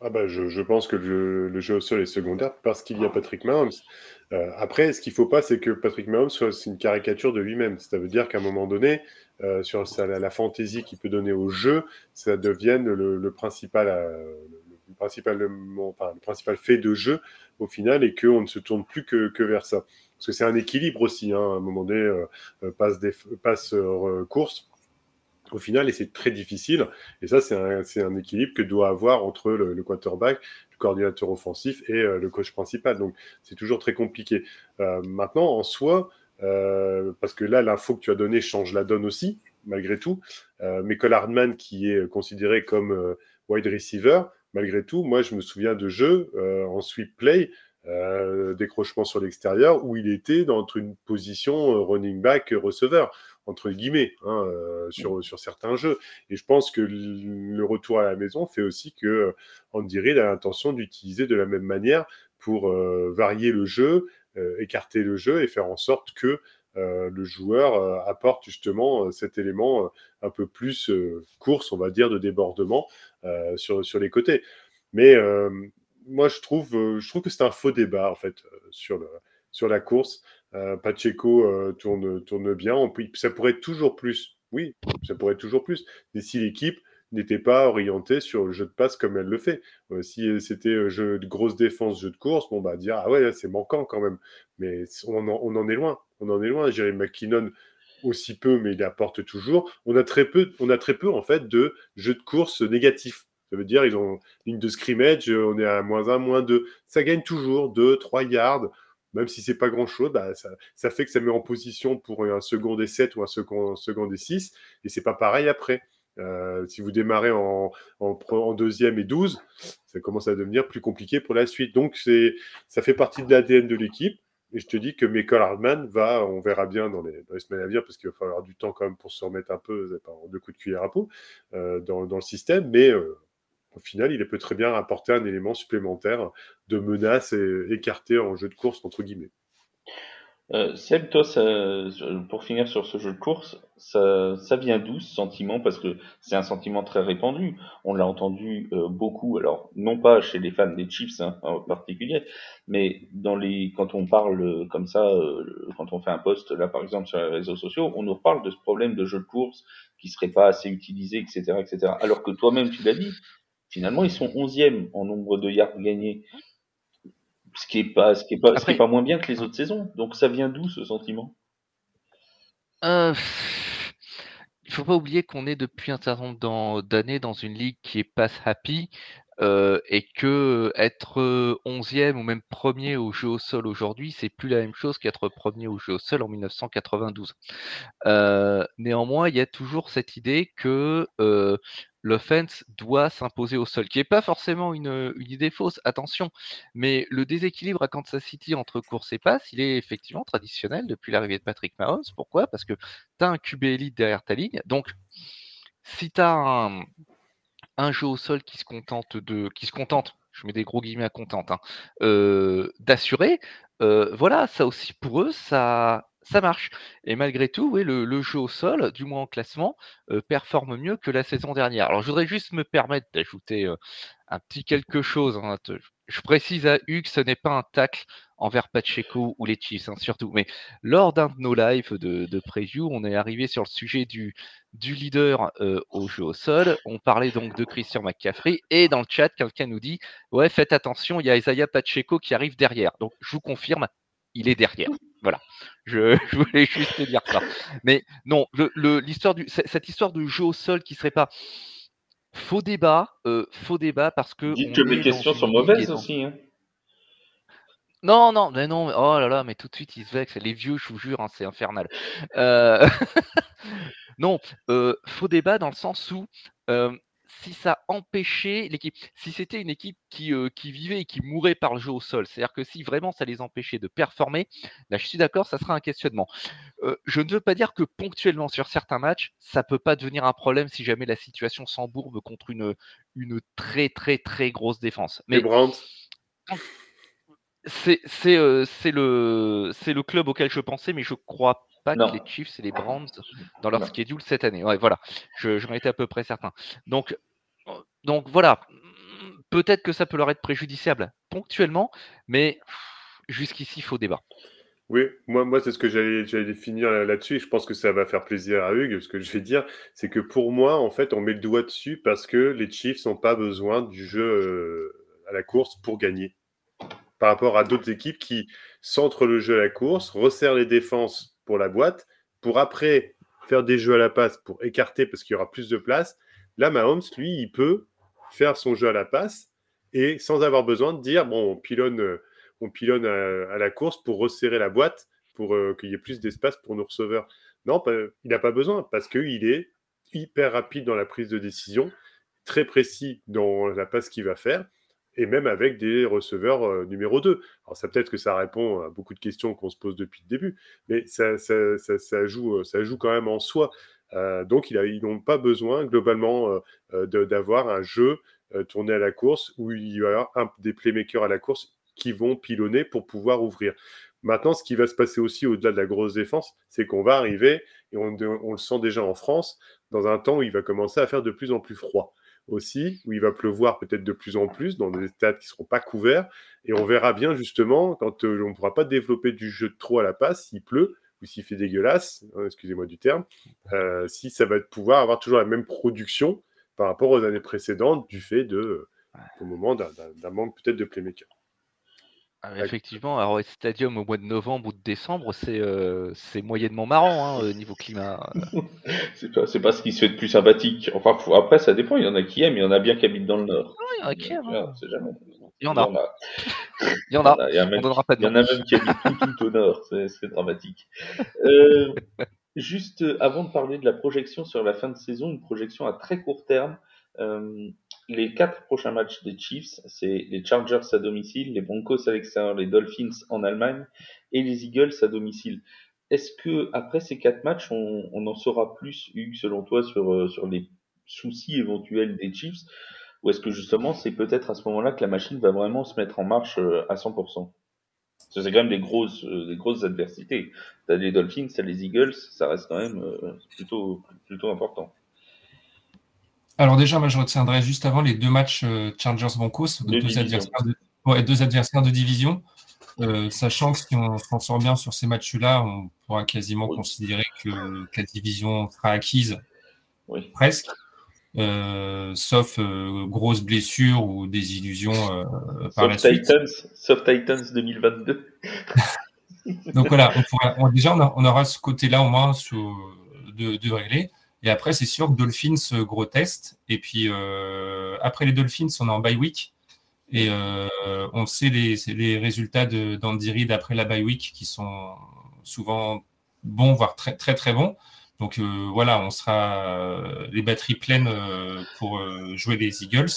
S4: Ah bah je, je pense que le, le jeu au sol est secondaire parce qu'il y a Patrick Mahomes. Euh, après, ce qu'il faut pas, c'est que Patrick Mahomes soit une caricature de lui-même. Ça veut dire qu'à un moment donné, euh, sur sa- la, la fantaisie qu'il peut donner au jeu, ça devienne le, le principal, euh, le, principal, le, principal fait de jeu au final et qu'on ne se tourne plus que, vers ça. parce que c'est un équilibre aussi, hein, à un moment donné, passe, des, passe course au final, et c'est très difficile. Et ça, c'est un, un, équilibre que doit avoir entre le, quarterback, le coordinateur offensif et le coach principal. Donc, c'est toujours très compliqué. maintenant, en soi, parce que là, l'info que tu as donnée change la donne aussi, malgré tout. mais Cole Hardman, qui est considéré comme wide receiver, malgré tout, moi, je me souviens de jeux en sweep play euh, décrochement sur l'extérieur, où il était dans une position euh, running back receveur, entre guillemets, hein, euh, sur, sur certains jeux. Et je pense que le retour à la maison fait aussi que Andy Reid a l'intention d'utiliser de la même manière pour varier le jeu, écarter le jeu et faire en sorte que le joueur apporte justement cet élément un peu plus course, on va dire, de débordement sur, sur les côtés. Mais moi, je trouve, euh, je trouve que c'est un faux débat, en fait, euh, sur, le, sur la course. Euh, Pacheco tourne, tourne bien. Ça pourrait être toujours plus. Oui, ça pourrait être toujours plus. Mais si l'équipe n'était pas orientée sur le jeu de passe comme elle le fait. si c'était jeu de grosse défense, jeu de course, bon, bah, dire, ah ouais, c'est manquant quand même. Mais on en, on en, est loin. On en est loin. Jerry McKinnon, aussi peu, mais il apporte toujours. On a très peu, on a très peu, en fait, de jeux de course négatifs. Ça veut dire ils ont ligne de scrimmage, on est à moins 1, moins 2. Ça gagne toujours 2, 3 yards, même si c'est pas grand-chose. Bah, ça, fait que ça met en position pour un second des 7 ou un second, second des 6. Et c'est pas pareil après. Euh, si vous démarrez en, en, deuxième et 12, ça commence à devenir plus compliqué pour la suite. Donc ça fait partie de l'ADN de l'équipe. Et je te dis que Michael Hardman va, on verra bien dans les, semaines à venir, parce qu'il va falloir du temps quand même pour se remettre un peu, deux coups de cuillère à peau, euh, dans, le système. Mais euh, au final, il peut très bien apporter un élément supplémentaire de menace et écarté en jeu de course, entre guillemets.
S2: Euh, Seb, toi, pour finir sur ce jeu de course, ça, vient d'où ce sentiment? Parce que c'est un sentiment très répandu. On l'a entendu euh, beaucoup, alors non pas chez les fans des Chiefs hein, en particulier, mais dans les, quand on parle comme ça, euh, quand on fait un post là par exemple sur les réseaux sociaux, on nous reparle de ce problème de jeu de course qui serait pas assez utilisé, etc., etc. Alors que toi-même tu l'as dit, Finalement, ils sont 11e en nombre de yards gagnés. Ce qui est pas, ce qui est pas, ce qui est pas moins bien que les autres saisons. Donc ça vient d'où ce sentiment?
S3: Euh, Il faut pas oublier qu'on est depuis un certain nombre d'années dans une ligue qui est pass happy euh, et que être 11e ou même premier au jeu au sol aujourd'hui, c'est plus la même chose qu'être premier au jeu au sol en 1992. Euh, néanmoins, il y a toujours cette idée que euh, l'offense doit s'imposer au sol, qui n'est pas forcément une, idée fausse, attention, mais le déséquilibre à Kansas City entre course et passe, il est effectivement traditionnel depuis l'arrivée de Patrick Mahomes. Pourquoi? Parce que tu as un QB élite derrière ta ligne, donc si tu as un, jeu au sol qui se contente de, qui se contente, je mets des gros guillemets à contente, hein, euh, d'assurer, euh, voilà, ça aussi pour eux, ça, ça marche. Et malgré tout, oui, le, jeu au sol, du moins en classement, euh, performe mieux que la saison dernière. Alors, je voudrais juste me permettre d'ajouter un petit quelque chose. Hein, je précise à Hugues, ce n'est pas un tacle envers Pacheco ou les Chiefs, hein, surtout. Mais lors d'un de nos lives de, de, preview, on est arrivé sur le sujet du, du leader euh, au jeu au sol. On parlait donc de Christian McCaffrey. Et dans le chat, quelqu'un nous dit Ouais, faites attention, il y a Isaiah Pacheco qui arrive derrière. Donc, je vous confirme, il est derrière. Voilà, je, *laughs* voulais juste dire ça. Mais non, l'histoire du, cette histoire de jeu au sol qui serait pas faux débat, euh, faux débat parce que.
S2: Dites que mes questions sont mauvaises aussi. Hein.
S3: Non, non, mais non, oh là là, mais tout de suite ils se vexent. Les vieux, je vous jure, hein, c'est infernal. Euh, *laughs* non, euh, faux débat dans le sens où si ça empêchait l'équipe, si c'était une équipe qui, euh, qui, vivait et qui mourait par le jeu au sol, c'est-à-dire que si vraiment ça les empêchait de performer, là je suis d'accord, ça sera un questionnement. Euh, je ne veux pas dire que ponctuellement sur certains matchs, ça peut pas devenir un problème si jamais la situation s'embourbe contre une, une très très très grosse défense.
S4: Mais
S3: c'est euh, le, le club auquel je pensais, mais je crois pas que les Chiefs et les Browns dans leur schedule cette année. Ouais, voilà, j'en étais à peu près certain. Donc, donc voilà, peut-être que ça peut leur être préjudiciable ponctuellement, mais jusqu'ici, il faut débat.
S4: Oui, moi, moi c'est ce que j'allais finir là-dessus. Je pense que ça va faire plaisir à Hugues. Ce que je vais dire, c'est que pour moi, en fait, on met le doigt dessus parce que les Chiefs n'ont pas besoin du jeu euh, à la course pour gagner. Par rapport à d'autres équipes qui centrent le jeu à la course, resserrent les défenses pour la boîte, pour après faire des jeux à la passe pour écarter parce qu'il y aura plus de place. Là, Mahomes, lui, il peut faire son jeu à la passe et sans avoir besoin de dire bon, on pilonne, on pilonne à, la course pour resserrer la boîte pour euh, qu'il y ait plus d'espace pour nos receveurs. Non, il n'a pas besoin parce qu'il est hyper rapide dans la prise de décision, très précis dans la passe qu'il va faire et même avec des receveurs numéro 2. Alors ça peut-être que ça répond à beaucoup de questions qu'on se pose depuis le début, mais ça, joue, quand même en soi. Donc ils n'ont pas besoin globalement d'avoir un jeu tourné à la course où il y aura un, des playmakers à la course qui vont pilonner pour pouvoir ouvrir. Maintenant, ce qui va se passer aussi au-delà de la grosse défense, c'est qu'on va arriver, et on, le sent déjà en France, dans un temps où il va commencer à faire de plus en plus froid aussi, où il va pleuvoir peut-être de plus en plus dans des stades qui ne seront pas couverts. Et on verra bien justement, quand euh, on ne pourra pas développer du jeu de trop à la passe, s'il pleut ou s'il fait dégueulasse, hein, excusez-moi du terme, euh, si ça va pouvoir avoir toujours la même production par rapport aux années précédentes du fait de, au moment d'un manque peut-être de playmaker.
S3: Ah, effectivement, alors Stadium au mois de novembre ou de décembre, c'est euh, moyennement marrant hein, niveau climat. *laughs*
S2: c'est pas, pas ce qui se fait de plus sympathique. Enfin, après, ça dépend. Il y en a qui aiment, il y en a bien qui habitent dans le Nord.
S3: il y en a qui aiment. Hein.
S2: Il y en a.
S3: Il y en a.
S2: Il y en a. même, pas de Il y en a même qui habitent tout, au Nord. C'est dramatique. Euh, *laughs* juste avant de parler de la projection sur la fin de saison, une projection à très court terme. Euh, les quatre prochains matchs des Chiefs, c'est les Chargers à domicile, les Broncos à l'extérieur, les Dolphins en Allemagne et les Eagles à domicile. Est-ce que après ces quatre matchs, on, en saura plus, Hugues, selon toi, sur, euh, sur les soucis éventuels des Chiefs? Ou est-ce que justement, c'est peut-être à ce moment-là que la machine va vraiment se mettre en marche euh, à 100% c'est quand même des grosses, euh, des grosses adversités. T'as les Dolphins, t'as les Eagles, ça reste quand même plutôt, plutôt important.
S1: Alors déjà, moi, je retiendrai juste avant les deux matchs euh, Chargers-Broncos, deux, adversaires de, deux adversaires de division. Euh, sachant que si on s'en sort bien sur ces matchs-là, on pourra quasiment considérer que, la division sera acquise presque, euh, sauf grosses blessures ou des illusions par la
S2: Titans, Sauf Titans 2022. *laughs*
S1: Donc voilà, déjà on, aura ce côté-là au moins de, de régler. Et après, c'est sûr que Dolphins, euh, gros test. Et puis, euh, après les Dolphins, on est en bye week. Et euh, on sait les, résultats d'Andy Reid après la bye week qui sont souvent bons, voire très, très, très bons. Donc voilà, on sera les batteries pleines pour jouer les Eagles.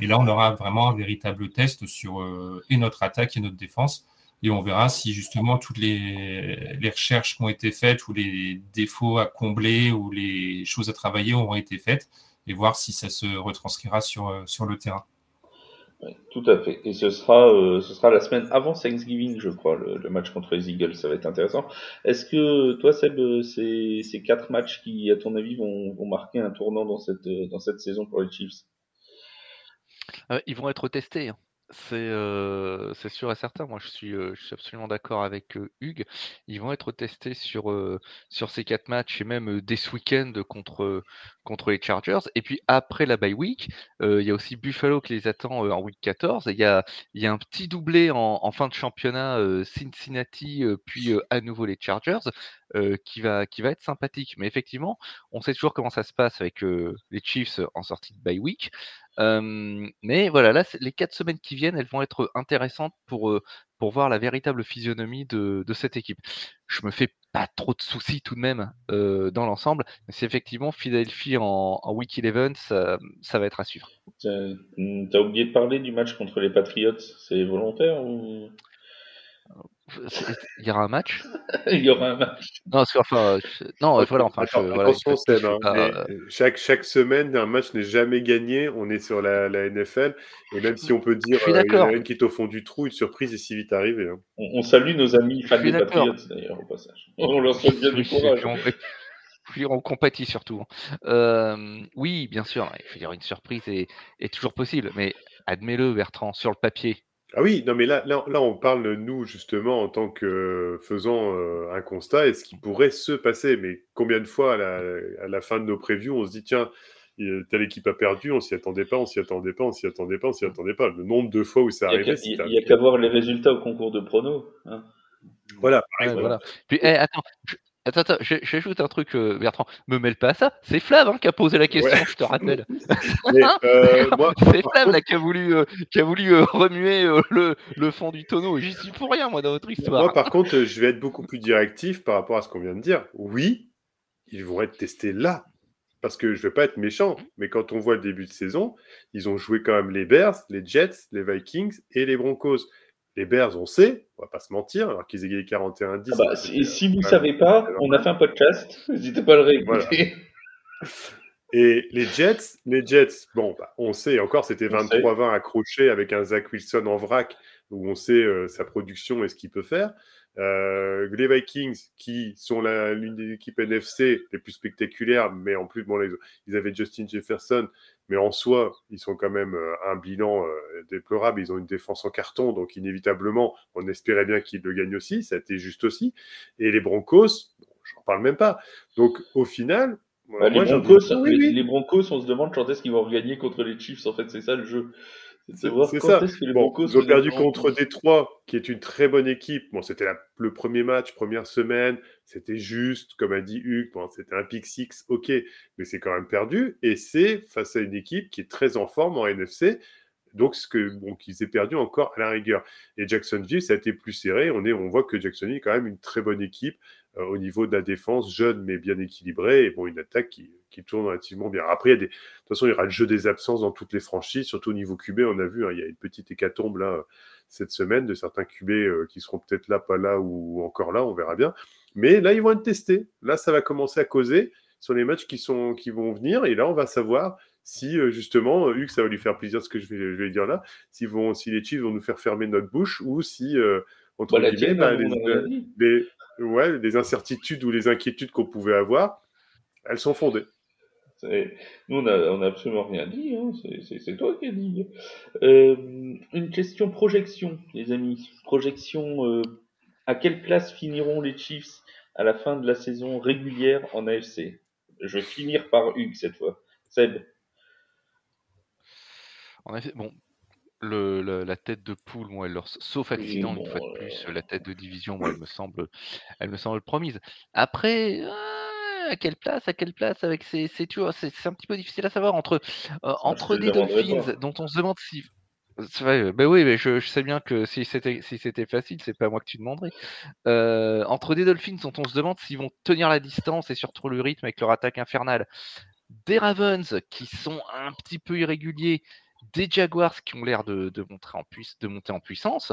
S1: Et là, on aura vraiment un véritable test sur et notre attaque et notre défense et on verra si justement toutes les, recherches qui ont été faites ou les défauts à combler ou les choses à travailler auront été faites et voir si ça se retranscrira sur, euh, sur le terrain.
S2: tout à fait. Et ce sera, euh, ce sera la semaine avant Thanksgiving, je crois, le, match contre les Eagles. Ça va être intéressant. Est-ce que toi, Seb, ces, ces quatre matchs qui, à ton avis, vont, vont marquer un tournant dans cette, dans cette saison pour les Chiefs?
S3: Euh, Ils vont être testés. Hein. C'est, sûr et certain. Moi, je suis, absolument d'accord avec, Hugues. Ils vont être testés sur, sur ces quatre matchs et même, dès ce week-end contre, contre les Chargers. Et puis après la bye week, il y a aussi Buffalo qui les attend, en week 14 il y a y a un petit doublé en fin de championnat, Cincinnati, puis, à nouveau les Chargers, qui va qui va être sympathique. Mais effectivement, on sait toujours comment ça se passe avec, les Chiefs en sortie de bye week. Mais voilà, là, les quatre semaines qui viennent, elles vont être intéressantes pour, pour voir la véritable physionomie de, cette équipe. Je me fais pas trop de soucis tout de même dans l'ensemble, mais c'est effectivement Philadelphie en, Week 11, ça, ça, va être à suivre.
S2: Tu as oublié de parler du match contre les Patriots, c'est volontaire ou?
S3: Il y aura un match? *laughs*
S2: Il y aura un match.
S3: Non, enfin, non, voilà, enfin,
S4: attention, hein, chaque, chaque semaine, un match n'est jamais gagné. On est sur la, la NFL. Et même si on peut dire qu'il y en a une qui est au fond du trou, une surprise est si vite arrivée. Hein.
S2: On, salue nos amis fans des Patriots, d'ailleurs, au passage. *laughs* On leur souhaite bien du courage.
S3: Puis on compatit surtout. Hein. Euh, oui, bien sûr, il faut dire une surprise est, est toujours possible, mais admets-le, Bertrand, sur le papier,
S4: ah oui, non mais là, là, on parle, nous, justement, en tant que faisant euh, un constat et ce qui pourrait se passer. Mais combien de fois, à la, fin de nos previews, on se dit, tiens, telle équipe a perdu, on s'y attendait pas, on s'y attendait pas, on s'y attendait pas, on s'y attendait pas. Le nombre de fois où ça arrivait.
S2: Il n'y a qu'à voir les résultats au concours de pronos. Hein.
S4: Voilà,
S3: voilà. Puis, eh, attends, Attends, attends, j'ajoute un truc, euh, Bertrand. Me mêle pas à ça. C'est Flav hein, qui a posé la question, je te rappelle. *laughs* Euh, *laughs* c'est Flav qui a voulu, euh, qui a voulu remuer le, le, fond du tonneau. J'y suis pour rien, moi, dans votre histoire.
S4: Moi, par contre, je vais être beaucoup plus directif par rapport à ce qu'on vient de dire. Oui, ils vont être testés là. Parce que je ne vais pas être méchant, mais quand on voit le début de saison, ils ont joué quand même les Bears, les Jets, les Vikings et les Broncos. Les Bears, on sait, on va pas se mentir, alors qu'ils aient 41-10.
S2: Ah bah, et si vous ne savez pas, on a fait un podcast, *laughs* n'hésitez pas à le réécouter. *laughs*
S4: Et les Jets, les Jets, bon, bah, on sait, encore c'était 23-20 accroché avec un Zach Wilson en vrac, où on sait euh, sa production et ce qu'il peut faire. Euh, les Vikings, qui sont l'une des équipes NFC les plus spectaculaires, mais en plus, bon, ils avaient Justin Jefferson, mais en soi, ils sont quand même euh, un bilan euh, déplorable. Ils ont une défense en carton, donc inévitablement, on espérait bien qu'ils le gagnent aussi. Ça a été juste aussi. Et les Broncos, bon, j'en parle même pas. Donc au final,
S2: bah, les, Broncos, les, Broncos, on se demande quand est-ce qu'ils vont gagner contre les Chiefs. En fait, c'est ça le jeu.
S4: C'est ça. ils ont perdu contre Détroit, qui est une très bonne équipe. Bon, c'était le premier match, première semaine. C'était juste, comme a dit Hugues, bon, c'était un pick six, ok, mais c'est quand même perdu. Et c'est face à une équipe qui est très en forme en NFC. Donc, ce que, bon, qu'ils aient perdu encore à la rigueur. Et Jacksonville, ça a été plus serré. On, est, on voit que Jacksonville est quand même une très bonne équipe au niveau de la défense, jeune mais bien équilibrée. Et bon, une attaque qui, qui tourne relativement bien. Après, il y a des, de toute façon, il y aura le jeu des absences dans toutes les franchises, surtout au niveau QB. On a vu, hein, il y a une petite hécatombe là cette semaine de certains QB euh, qui seront peut-être là, pas là ou encore là, on verra bien. Mais là, ils vont être testés. Là, ça va commencer à causer sur les matchs qui, sont, qui vont venir. Et là, on va savoir si euh, justement, Hugues, ça va lui faire plaisir ce que je vais, je vais dire là, si, vont, si les Chiefs vont nous faire fermer notre bouche ou si, euh, entre bah, guillemets, bah, les, ouais, les incertitudes ou les inquiétudes qu'on pouvait avoir, elles sont fondées.
S2: Nous, on n'a absolument rien dit, hein. c'est toi qui as dit. Euh, une question projection, les amis. Projection, euh, à quelle place finiront les Chiefs à la fin de la saison régulière en AFC Je vais finir par Hugues cette fois. Seb?
S3: En effet, bon, la tête de poule, moi, elle sauf accident, une fois de plus, la tête de division, moi, elle me *coughs* semble, elle me semble promise. Après, à quelle place, à quelle place avec ces, c'est un petit peu difficile à savoir entre euh, entre des Dolphins dont on se demande si ben oui, mais je, sais bien que si c'était si c'était facile, c'est pas moi que tu demanderais. Euh, entre des Dolphins dont on se demande s'ils vont tenir la distance et surtout le rythme avec leur attaque infernale, des Ravens qui sont un petit peu irréguliers, des Jaguars qui ont l'air de, de, montrer en de monter en puissance,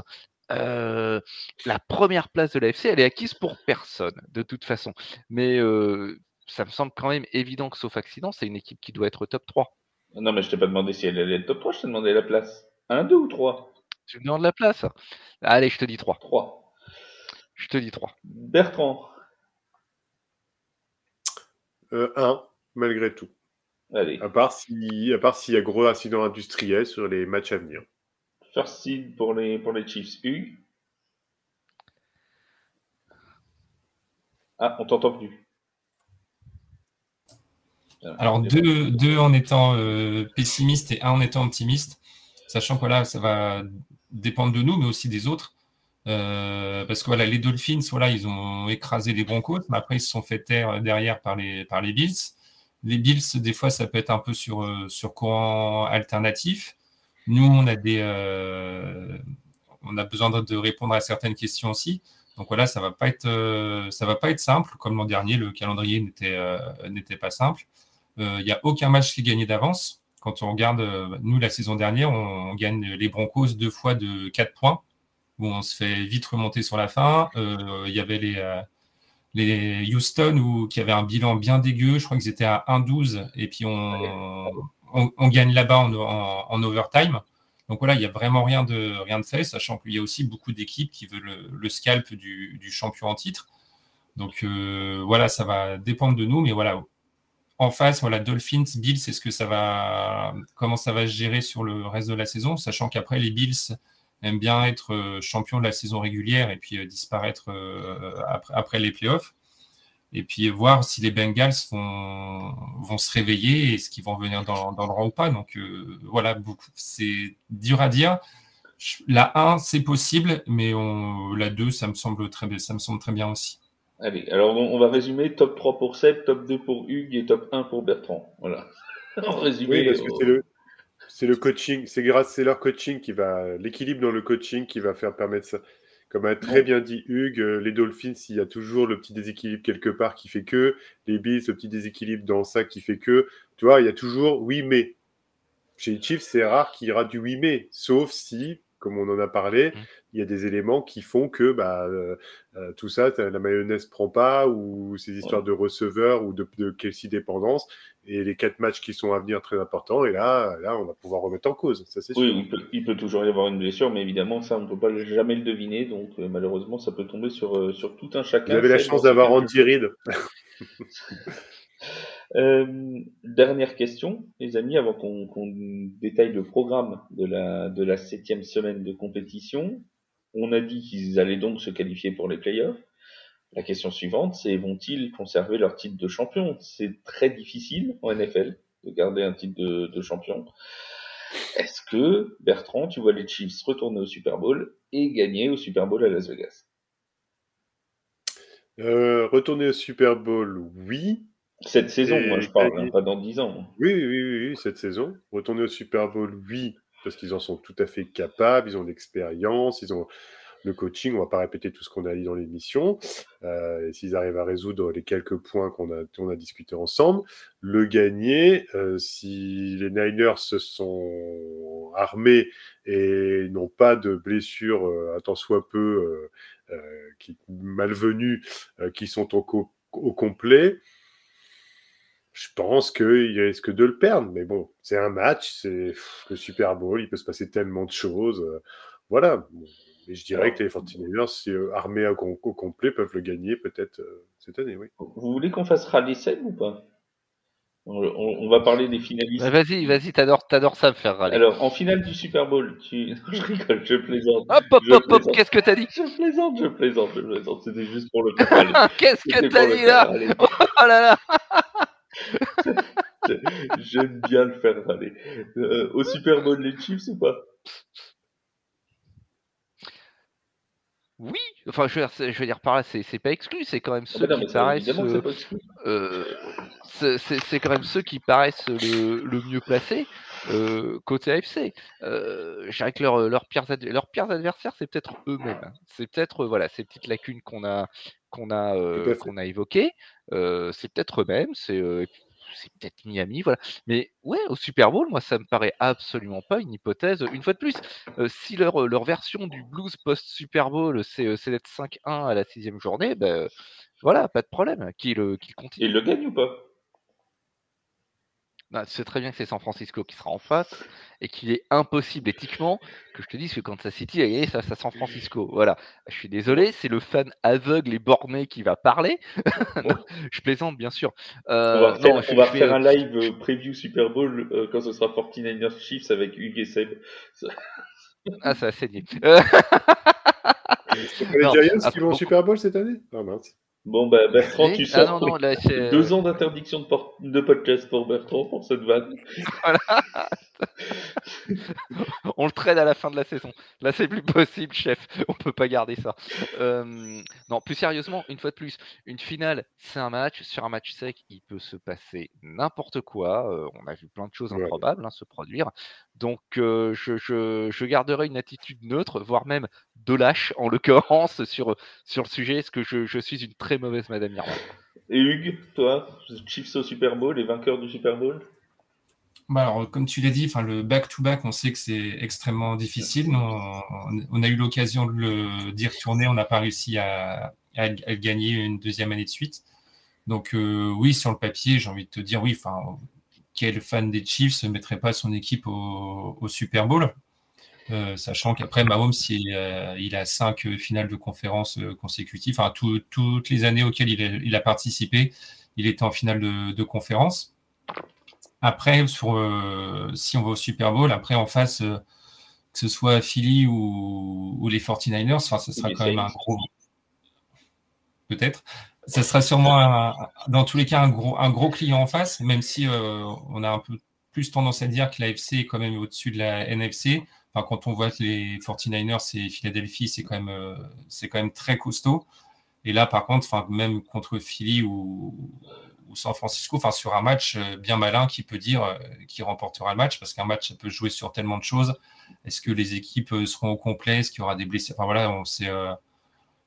S3: euh, la première place de l'AFC, elle est acquise pour personne, de toute façon. Mais euh, ça me semble quand même évident que, sauf accident, c'est une équipe qui doit être top 3.
S2: Non, mais je t'ai pas demandé si elle allait être top 3, je t'ai demandé la place. 1, 2 ou 3
S3: Tu me demandes la place? Allez, je te dis 3.
S2: 3.
S3: Je te dis 3.
S2: Bertrand
S4: 1, euh, malgré tout.
S2: Allez.
S4: À part s'il y a gros incident industriel sur les matchs à venir.
S2: First seed pour les, pour les Chiefs. U. Ah, on t'entend plus.
S1: Alors, deux, deux, en étant euh, pessimiste et un en étant optimiste, sachant que voilà, ça va dépendre de nous, mais aussi des autres. Euh, parce que voilà, les Dolphins, voilà, ils ont écrasé les Broncos, mais après ils se sont fait taire derrière par les, par les Bills. Les Bills, des fois, ça peut être un peu sur, euh, courant alternatif. Nous, on a, euh, besoin de, répondre à certaines questions aussi. Donc voilà, ça va euh, va pas être simple. Comme l'an dernier, le calendrier n'était n'était pas simple. Il n'y a aucun match qui est gagné d'avance. Quand on regarde, nous, la saison dernière, on, gagne les Broncos deux fois de 4 points, où on se fait vite remonter sur la fin. Il y avait les, les Houston où, qui avaient un bilan bien dégueu. Je crois qu'ils étaient à 1-12 et puis on, on, gagne là-bas en, overtime. Donc voilà, il n'y a vraiment rien de, rien de fait, sachant qu'il y a aussi beaucoup d'équipes qui veulent le, scalp du, champion en titre. Donc euh, voilà, ça va dépendre de nous, mais voilà, en face, voilà, Dolphins, Bills, est-ce que ça va, comment ça va se gérer sur le reste de la saison, sachant qu'après les Bills aiment bien être euh, champion de la saison régulière et puis euh, disparaître après, après, les playoffs. et puis voir si les Bengals vont, vont se réveiller et ce qu'ils vont venir dans, dans, le rang ou pas. Donc voilà, c'est dur à dire. La 1, c'est possible, mais on, la 2, ça me semble très, ça me semble très bien aussi.
S2: Allez, alors on, va résumer top 3 pour Seb, top 2 pour Hugues et top 1 pour Bertrand. Voilà. *laughs*
S4: en résumé. Oui, parce que c'est le, c'est le coaching, c'est grâce, c'est leur coaching qui va, l'équilibre dans le coaching qui va faire permettre ça. Comme a très bien dit Hugues, euh, les Dolphins, il y a toujours le petit déséquilibre quelque part qui fait que, les Bills, le petit déséquilibre dans ça qui fait que, tu vois, il y a toujours oui mais. Chez les Chiefs, c'est rare qu'il y aura du oui mais, sauf si comme on en a parlé, mmh. il y a des éléments qui font que bah, euh, euh, tout ça, la mayonnaise prend pas, ou ces histoires de receveurs ou de, de Kelsey dépendance, et les quatre matchs qui sont à venir très importants, et là, là on va pouvoir remettre en cause, ça c'est
S2: oui, Il peut, toujours y avoir une blessure, mais évidemment, ça on ne peut pas jamais le deviner, donc euh, malheureusement, ça peut tomber sur, sur tout un chacun.
S4: Vous avez la chance d'avoir Andy Reid. *laughs*
S2: Euh, dernière question, les amis, avant qu'on détaille le programme de la, de la septième semaine de compétition. On a dit qu'ils allaient donc se qualifier pour les playoffs. La question suivante, c'est vont-ils conserver leur titre de champion? C'est très difficile en NFL de garder un titre de, de champion. Est-ce que, Bertrand, tu vois les Chiefs retourner au Super Bowl et gagner au Super Bowl à Las Vegas?
S4: Euh, Retourner au Super Bowl, oui.
S2: Cette saison, moi je parle, hein, pas dans 10 ans.
S4: Oui, oui, oui, oui, cette saison. Retourner au Super Bowl, oui, parce qu'ils en sont tout à fait capables, ils ont l'expérience, ils ont le coaching, on va pas répéter tout ce qu'on a dit dans l'émission, euh, s'ils arrivent à résoudre les quelques points qu'on a, on a discuté ensemble, le gagner, euh, si les Niners se sont armés et n'ont pas de blessures, euh, à tant soit peu, qui, malvenues, qui sont au, au complet, je pense qu'il risque de le perdre. Mais bon, c'est un match, c'est le Super Bowl, il peut se passer tellement de choses. Euh, voilà. Mais je dirais que les 49ers, si euh, armés au, complet, peuvent le gagner peut-être euh, cette année, oui.
S2: Vous voulez qu'on fasse rallye 7 ou pas? On, va parler des finalistes.
S3: Bah, vas-y, vas-y, t'adores, t'adores ça me faire râler.
S2: Alors, en finale du Super Bowl, tu... *laughs* je rigole, je plaisante.
S3: Hop, hop, hop, hop, qu'est-ce que t'as dit?
S2: Je plaisante, je plaisante, je plaisante. C'était juste pour le *laughs*
S3: Qu'est-ce que t'as dit là? *laughs* Oh là là
S2: J'aime bien le faire râler. Euh, au Super Bowl, les Chiefs ou pas?
S3: Oui, enfin je veux dire, je veux dire par là, c'est pas exclu, c'est quand même ah, ceux qui paraissent. Euh, c'est quand même ceux qui paraissent le, le mieux placés euh, côté AFC. Euh, je dirais que leurs leur pires, leur pires adversaires, c'est peut-être eux-mêmes. Hein. C'est peut-être voilà ces petites lacunes qu'on a qu'on a qu'on a évoquées. c'est peut-être eux-mêmes. C'est c'est peut-être Miami, voilà. Mais ouais, au Super Bowl, moi, ça me paraît absolument pas une hypothèse. Une fois de plus, si leur, leur version du blues post-Super Bowl, c'est d'être 5-1 à la sixième journée, ben voilà, pas de problème, qu'il qu continue.
S2: Et il le gagne ou pas?
S3: C'est très bien que c'est San Francisco qui sera en face et qu'il est impossible éthiquement que je te dise que Kansas City a gagné ça à San Francisco. Voilà. Je suis désolé, c'est le fan aveugle et borné qui va parler. *laughs* je plaisante, bien sûr.
S2: Euh, on va, faire, un live euh, preview Super Bowl euh, quand ce sera 49ers Chiefs avec Hugues et Seb. *laughs*
S3: ah, ça a saigné. *laughs*
S4: C'est les Giants qui vont au Super Bowl cette année? Ah mince.
S2: Bon, bah, Bertrand, tu ah sors. deux ans d'interdiction de, de, podcast pour Bertrand pour cette vanne. *laughs* Voilà. *laughs*
S3: on le traîne à la fin de la saison. Là, c'est plus possible, chef. On peut pas garder ça. Euh, non, plus sérieusement, une fois de plus, une finale, c'est un match. Sur un match sec, il peut se passer n'importe quoi. Euh, on a vu plein de choses improbables hein, se produire. Donc, euh, je, je, je, garderai une attitude neutre, voire même de lâche, en l'occurrence, sur, sur le sujet. Est-ce que je, je, suis une très mauvaise Madame Irma
S2: Et Hugues, toi, Chiefs au Super Bowl, les vainqueurs du Super Bowl?
S1: Bah alors, comme tu l'as dit, le back-to-back, on sait que c'est extrêmement difficile. On, a eu l'occasion de le d'y retourner, on n'a pas réussi à, gagner une deuxième année de suite. Donc euh, oui, sur le papier, j'ai envie de te dire oui. Enfin, quel fan des Chiefs ne mettrait pas son équipe au, Super Bowl? Euh, sachant qu'après Mahomes, il, euh, il, a cinq finales de conférence consécutives. Enfin, toutes les années auxquelles il a, participé, il était en finale de conférence. Après, sur, euh, si on va au Super Bowl, après en face, euh, que ce soit Philly ou, ou les 49ers, enfin, ce sera quand même un gros. peut-être. Ça sera sûrement, dans tous les cas, un gros, un gros client en face, même si on a un peu plus tendance à dire que l'AFC est quand même au-dessus de la NFC. Enfin, quand on voit que les 49ers et Philadelphie, c'est quand, même, c'est quand même très costaud. Et là, par contre, enfin, même contre Philly ou, San Francisco, enfin, sur un match euh, bien malin qui peut dire euh, qui remportera le match, parce qu'un match, ça peut jouer sur tellement de choses. Est-ce que les équipes euh, seront au complet? Est-ce qu'il y aura des blessés? Enfin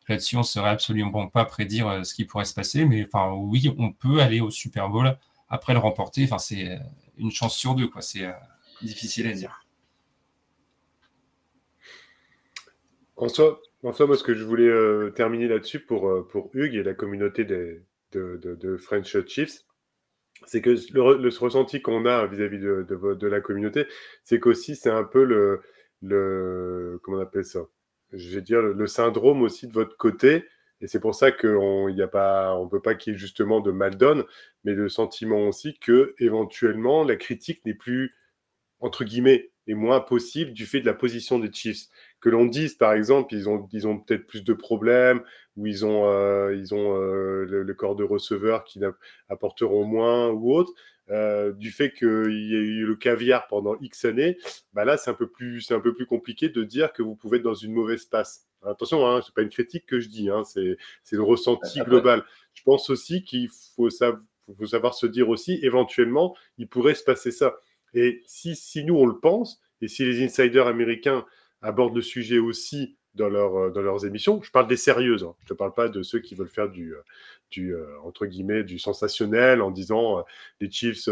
S1: là-dessus, on ne saurait absolument pas prédire ce qui pourrait se passer. Mais oui, on peut aller au Super Bowl après le remporter. C'est une chance sur deux, quoi. C'est difficile à dire.
S4: François, moi, ce que je voulais terminer là-dessus pour Hugues et la communauté des, de, de, French Chiefs, c'est que le, ressenti qu'on a vis-à-vis de, de, la communauté, c'est qu'aussi, c'est un peu le, le. Comment on appelle ça? Je vais dire le, syndrome aussi de votre côté. Et c'est pour ça qu'on ne peut pas qu'il y ait justement de mal donne, mais le sentiment aussi que éventuellement la critique n'est plus entre guillemets est moins possible du fait de la position des Chiefs. Que l'on dise, par exemple, ils ont, ils ont peut-être plus de problèmes, ou ils ont, euh, ils ont euh, le, corps de receveurs qui apporteront moins ou autre, euh, du fait qu'il y ait eu le caviar pendant X années, bah là, c'est un, peu plus, c'est un peu plus compliqué de dire que vous pouvez être dans une mauvaise passe. Attention, hein, ce n'est pas une critique que je dis, hein, c'est, c'est le ressenti global. Je pense aussi qu'il faut, faut savoir se dire aussi, éventuellement, il pourrait se passer ça. Et si, nous, on le pense, et si les insiders américains abordent le sujet aussi dans, euh, leurs émissions, je parle des sérieuses, hein. je ne parle pas de ceux qui veulent faire du, euh, euh, entre guillemets, du sensationnel en disant les Chiefs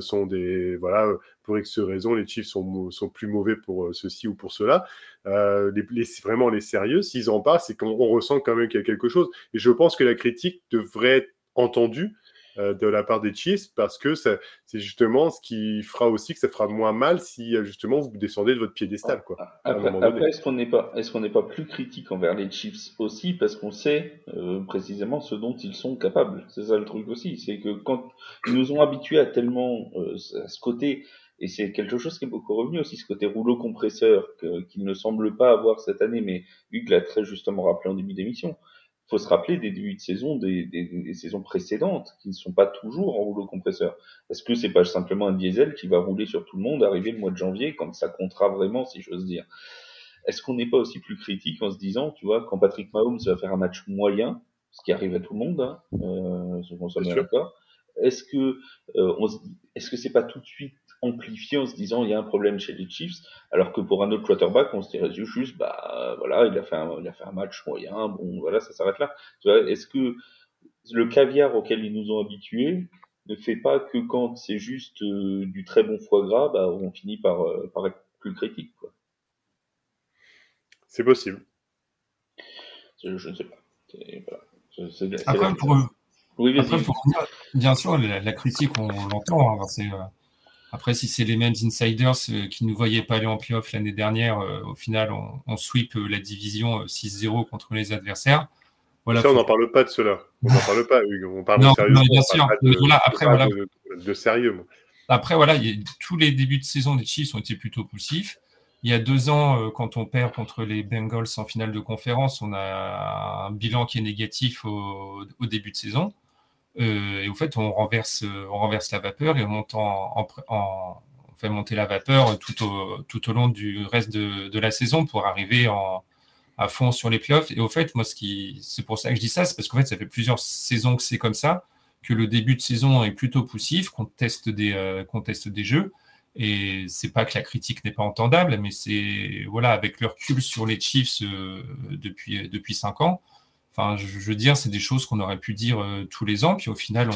S4: sont des, voilà, pour X raisons, les Chiefs sont, plus mauvais pour ceci ou pour cela. Vraiment les sérieux, s'ils en parlent, c'est qu'on ressent quand même qu'il y a quelque chose. Et je pense que la critique devrait être entendue de la part des Chiefs parce que c'est justement ce qui fera aussi que ça fera moins mal si euh, justement vous descendez de votre piédestal. Quoi,
S2: après, est-ce qu'on n'est pas, est plus critique envers les Chiefs aussi parce qu'on sait euh, précisément ce dont ils sont capables? C'est ça le truc aussi, c'est que quand ils nous ont habitués à tellement à ce côté et c'est quelque chose qui est beaucoup revenu aussi, ce côté rouleau compresseur qu'il ne semble pas avoir cette année, mais Hugues l'a très justement rappelé en début d'émission faut se rappeler des débuts de saison des, des, des, saisons précédentes qui ne sont pas toujours en rouleau compresseur. Est-ce que c'est pas simplement un diesel qui va rouler sur tout le monde arrivé le mois de janvier quand ça comptera vraiment, si j'ose dire? Est-ce qu'on n'est pas aussi plus critique en se disant, tu vois, quand Patrick Mahomes va faire un match moyen, ce qui arrive à tout le monde, hein, euh, ce soit d'accord, est-ce que euh, on est-ce que c'est pas tout de suite amplifié en se disant il y a un problème chez les Chiefs, alors que pour un autre quarterback, on se dirait juste, bah voilà, il a fait un, il a fait un match moyen, bon voilà, ça s'arrête là. Est-ce que le caviar auquel ils nous ont habitués ne fait pas que quand c'est juste euh, du très bon foie gras, bah, on finit par, euh, par être plus critique, quoi?
S4: C'est possible.
S2: Je, ne sais pas.
S1: Après, pour, oui, bien sûr, la, critique, on, l'entend. Hein, c'est euh, après, si c'est les mêmes insiders euh, qui ne nous voyaient pas aller en playoff l'année dernière, euh, au final, on, sweep euh, la division 6-0 contre les adversaires.
S4: Voilà, ça, on n'en parle pas de cela. On n'en parle pas, Hugues. On parle de sérieux. bien sûr. après, voilà. De, sérieux.
S1: Après, voilà, tous les débuts de saison des Chiefs ont été plutôt poussifs. Il y a deux ans, quand on perd contre les Bengals en finale de conférence, on a un bilan qui est négatif au début de saison. Euh, et au fait, on renverse, euh, on renverse la vapeur et on, fait monter la vapeur tout au, long du reste de, la saison pour arriver à fond sur les playoffs. Et au fait, moi, ce qui, c'est pour ça que je dis ça, c'est parce qu'en fait, ça fait plusieurs saisons que c'est comme ça, que le début de saison est plutôt poussif, qu'on teste des, euh, qu'on teste des jeux. Et c'est pas que la critique n'est pas entendable, mais c'est voilà, avec le recul sur les Chiefs depuis depuis ans, Je, veux dire, c'est des choses qu'on aurait pu dire euh, tous les ans, puis au final,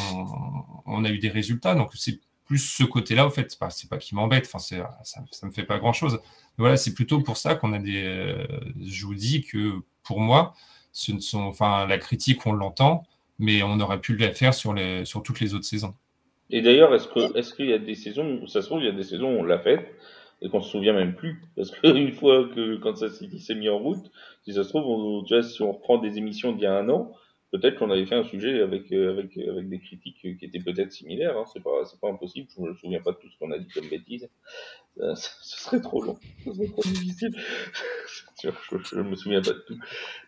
S1: on, a eu des résultats. Donc, c'est plus ce côté-là, au fait. C'est pas, pas qui m'embête. Enfin, ça, ça me fait pas grand-chose. Voilà, c'est plutôt pour ça qu'on a des. Euh, je vous dis que pour moi, ce ne sont, enfin, la critique, on l'entend, mais on aurait pu le faire sur, les, sur toutes les autres saisons.
S2: Et d'ailleurs, est-ce qu'il y a des saisons, ça se trouve, il y a des saisons où on l'a fait, et qu'on se souvient même plus. Parce qu'une *laughs* fois que quand ça s'est mis en route, si ça se trouve, on, vois, si on reprend des émissions d'il y a un an, peut-être qu'on avait fait un sujet avec euh, avec avec des critiques qui étaient peut-être similaires. Hein. C'est pas c'est pas impossible. Je me souviens pas de tout ce qu'on a dit comme bêtises. *laughs* ce serait trop long. Ce serait trop difficile. *laughs* je, ne me souviens pas de tout.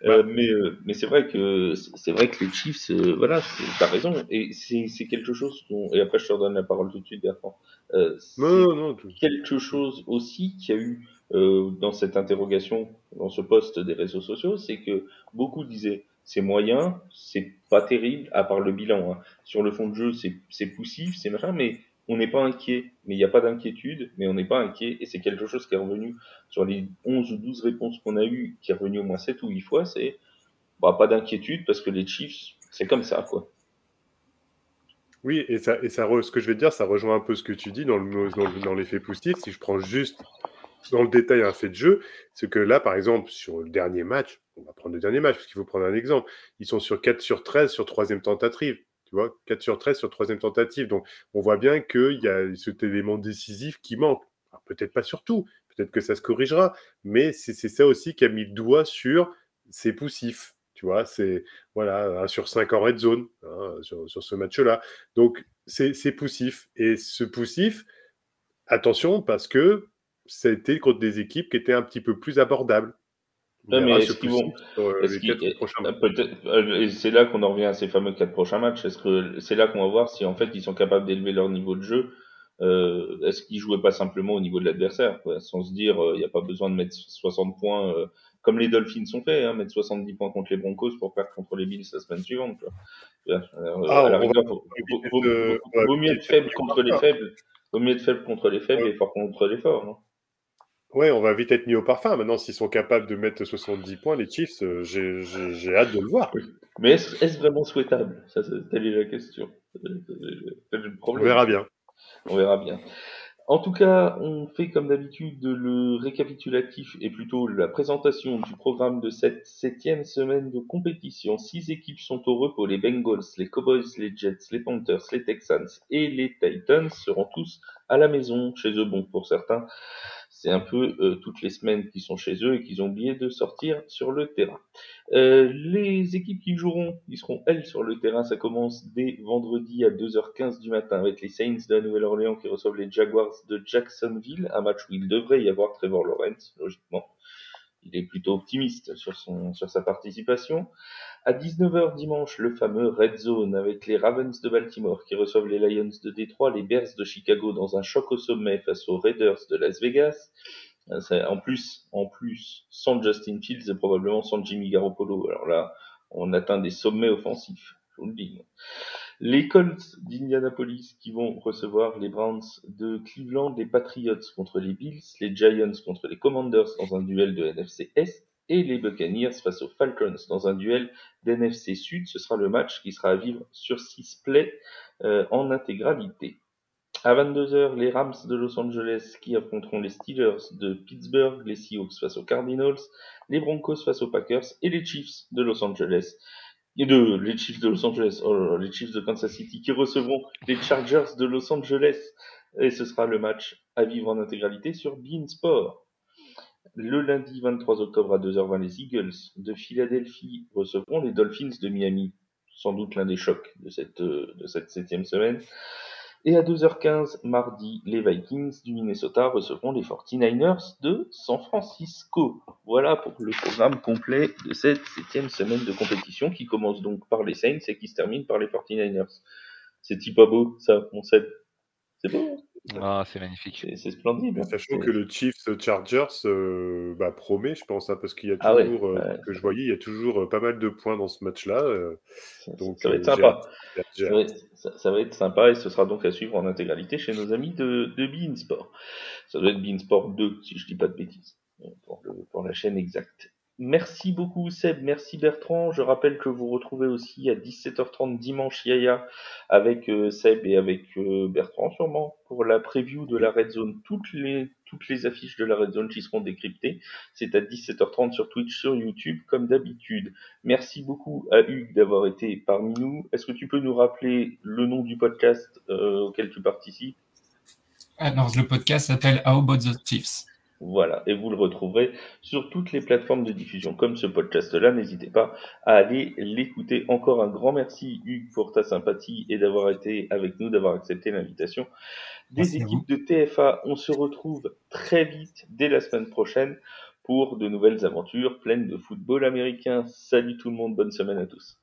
S2: Euh, mais euh, mais c'est vrai que c'est vrai que les Chiefs, euh, voilà, t'as raison. Et c'est quelque chose dont et après je te redonne la parole tout de suite, Bertrand. Euh, non, non, quelque chose aussi qu'il y a eu euh, dans cette interrogation, dans ce poste des réseaux sociaux, c'est que beaucoup disaient c'est moyen, c'est pas terrible, à part le bilan. Hein. Sur le fond de jeu, c'est poussif, c'est machin, mais on n'est pas inquiet, mais il n'y a pas d'inquiétude, mais on n'est pas inquiet, et c'est quelque chose qui est revenu sur les 11 ou 12 réponses qu'on a eues, qui est revenu au moins 7 ou 8 fois, c'est bah, pas d'inquiétude parce que les Chiefs, c'est comme ça, quoi.
S4: Oui, et ça, et ça ce que je vais dire, ça rejoint un peu ce que tu dis dans, le, l'effet poussif. Si je prends juste dans le détail un fait de jeu, c'est que là, par exemple, sur le dernier match, on va prendre le dernier match, parce qu'il faut prendre un exemple, ils sont sur 4 sur 13 sur troisième tentative. Tu vois, 4 sur 13 sur troisième tentative. Donc, on voit bien qu'il y a cet élément décisif qui manque. Peut-être pas sur tout, peut-être que ça se corrigera, mais c'est ça aussi qui a mis le doigt sur ces poussifs. Tu vois, c'est voilà, 1 sur 5 en red zone hein, sur, ce match-là. Donc, c'est poussif. Et ce poussif, attention, parce que ça a été contre des équipes qui étaient un petit peu plus abordables.
S2: Mais est-ce qu'ils vont. c'est là qu'on en revient à ces fameux quatre prochains matchs. Est-ce que c'est là qu'on va voir si en fait ils sont capables d'élever leur niveau de jeu euh, Est-ce qu'ils jouaient pas simplement au niveau de l'adversaire, sans se dire il euh, n'y a pas besoin de mettre 60 points euh, comme les Dolphins sont fait, hein, mettre 70 points contre les Broncos pour perdre contre les Bills la semaine suivante. Quoi. Ah, à la rigueur, vaut, mieux être faible contre les faibles, vaut mieux être faible contre les faibles et fort contre les forts. Hein.
S4: Ouais, on va vite être mis au parfum. Maintenant, s'ils sont capables de mettre 70 points, les Chiefs, euh, j'ai hâte de le voir.
S2: Mais est-ce vraiment souhaitable? Ça, c'est telle est la question.
S4: On verra bien.
S2: On verra bien. En tout cas, on fait comme d'habitude le récapitulatif et plutôt la présentation du programme de cette septième semaine de compétition. Six équipes sont au repos. Les Bengals, les Cowboys, les Jets, les Panthers, les Texans et les Titans seront tous à la maison, chez eux. Bon, pour certains, c'est un peu euh, toutes les semaines qu'ils sont chez eux et qu'ils ont oublié de sortir sur le terrain. Euh, les équipes qui joueront, ils seront elles sur le terrain. Ça commence dès vendredi à 2h15 du matin avec les Saints de la Nouvelle-Orléans qui reçoivent les Jaguars de Jacksonville, un match où il devrait y avoir Trevor Lawrence, logiquement. Il est plutôt optimiste sur, son, sur sa participation. À 19h dimanche, le fameux Red Zone avec les Ravens de Baltimore qui reçoivent les Lions de Détroit, les Bears de Chicago dans un choc au sommet face aux Raiders de Las Vegas. Euh, en plus, en plus, sans Justin Fields et probablement sans Jimmy Garoppolo. Alors là, on atteint des sommets offensifs, je vous le dis. Les Colts d'Indianapolis qui vont recevoir les Browns de Cleveland, les Patriots contre les Bills, les Giants contre les Commanders dans un duel de NFC Est, et les Buccaneers face aux Falcons dans un duel d'NFC Sud. Ce sera le match qui sera à vivre sur 6 plays euh, en intégralité. À 22h, les Rams de Los Angeles qui affronteront les Steelers de Pittsburgh, les Seahawks face aux Cardinals, les Broncos face aux Packers et les Chiefs de Los Angeles. Et de, les Chiefs de Los Angeles, oh les Chiefs de Kansas City qui recevront les Chargers de Los Angeles. Et ce sera le match à vivre en intégralité sur Beansport. Le lundi 23 octobre à 2h20, les Eagles de Philadelphie recevront les Dolphins de Miami, sans doute l'un des chocs de cette, euh, de cette septième semaine. Et à 2h15, mardi, les Vikings du Minnesota recevront les 49ers de San Francisco. Voilà pour le programme complet de cette septième semaine de compétition qui commence donc par les Saints et qui se termine par les 49ers. C'est-il pas beau, ça, on sait. C'est beau.
S3: Ah, c'est magnifique.
S2: C'est splendide. Hein.
S4: Sachant que le Chiefs Chargers euh, bah, promet, je pense, hein, parce qu'il y a ah toujours, euh, que je voyais, il y a toujours euh, pas mal de points dans ce match-là.
S2: donc, ça va être sympa. Ça, va être sympa et ce sera donc à suivre en intégralité chez nos amis de, de Beansport. Ça doit être Beansport 2, si je dis pas de bêtises, pour, pour la chaîne exacte. Merci beaucoup Seb, merci Bertrand. Je rappelle que vous retrouvez aussi à 17h30 dimanche Yaya avec euh, Seb et avec euh, Bertrand sûrement pour la preview de la Red Zone. Toutes les, toutes les affiches de la Red Zone qui seront décryptées. C'est à 17h30 sur Twitch, sur YouTube comme d'habitude. Merci beaucoup à Hugues d'avoir été parmi nous. Est-ce que tu peux nous rappeler le nom du podcast euh, auquel tu participes?
S1: Alors le podcast s'appelle How About the Chiefs.
S2: Voilà, et vous le retrouverez sur toutes les plateformes de diffusion comme ce podcast-là. N'hésitez pas à aller l'écouter. Encore un grand merci Hugues pour ta sympathie et d'avoir été avec nous, d'avoir accepté l'invitation des équipes de TFA. On se retrouve très vite dès la semaine prochaine pour de nouvelles aventures pleines de football américain. Salut tout le monde, bonne semaine à tous.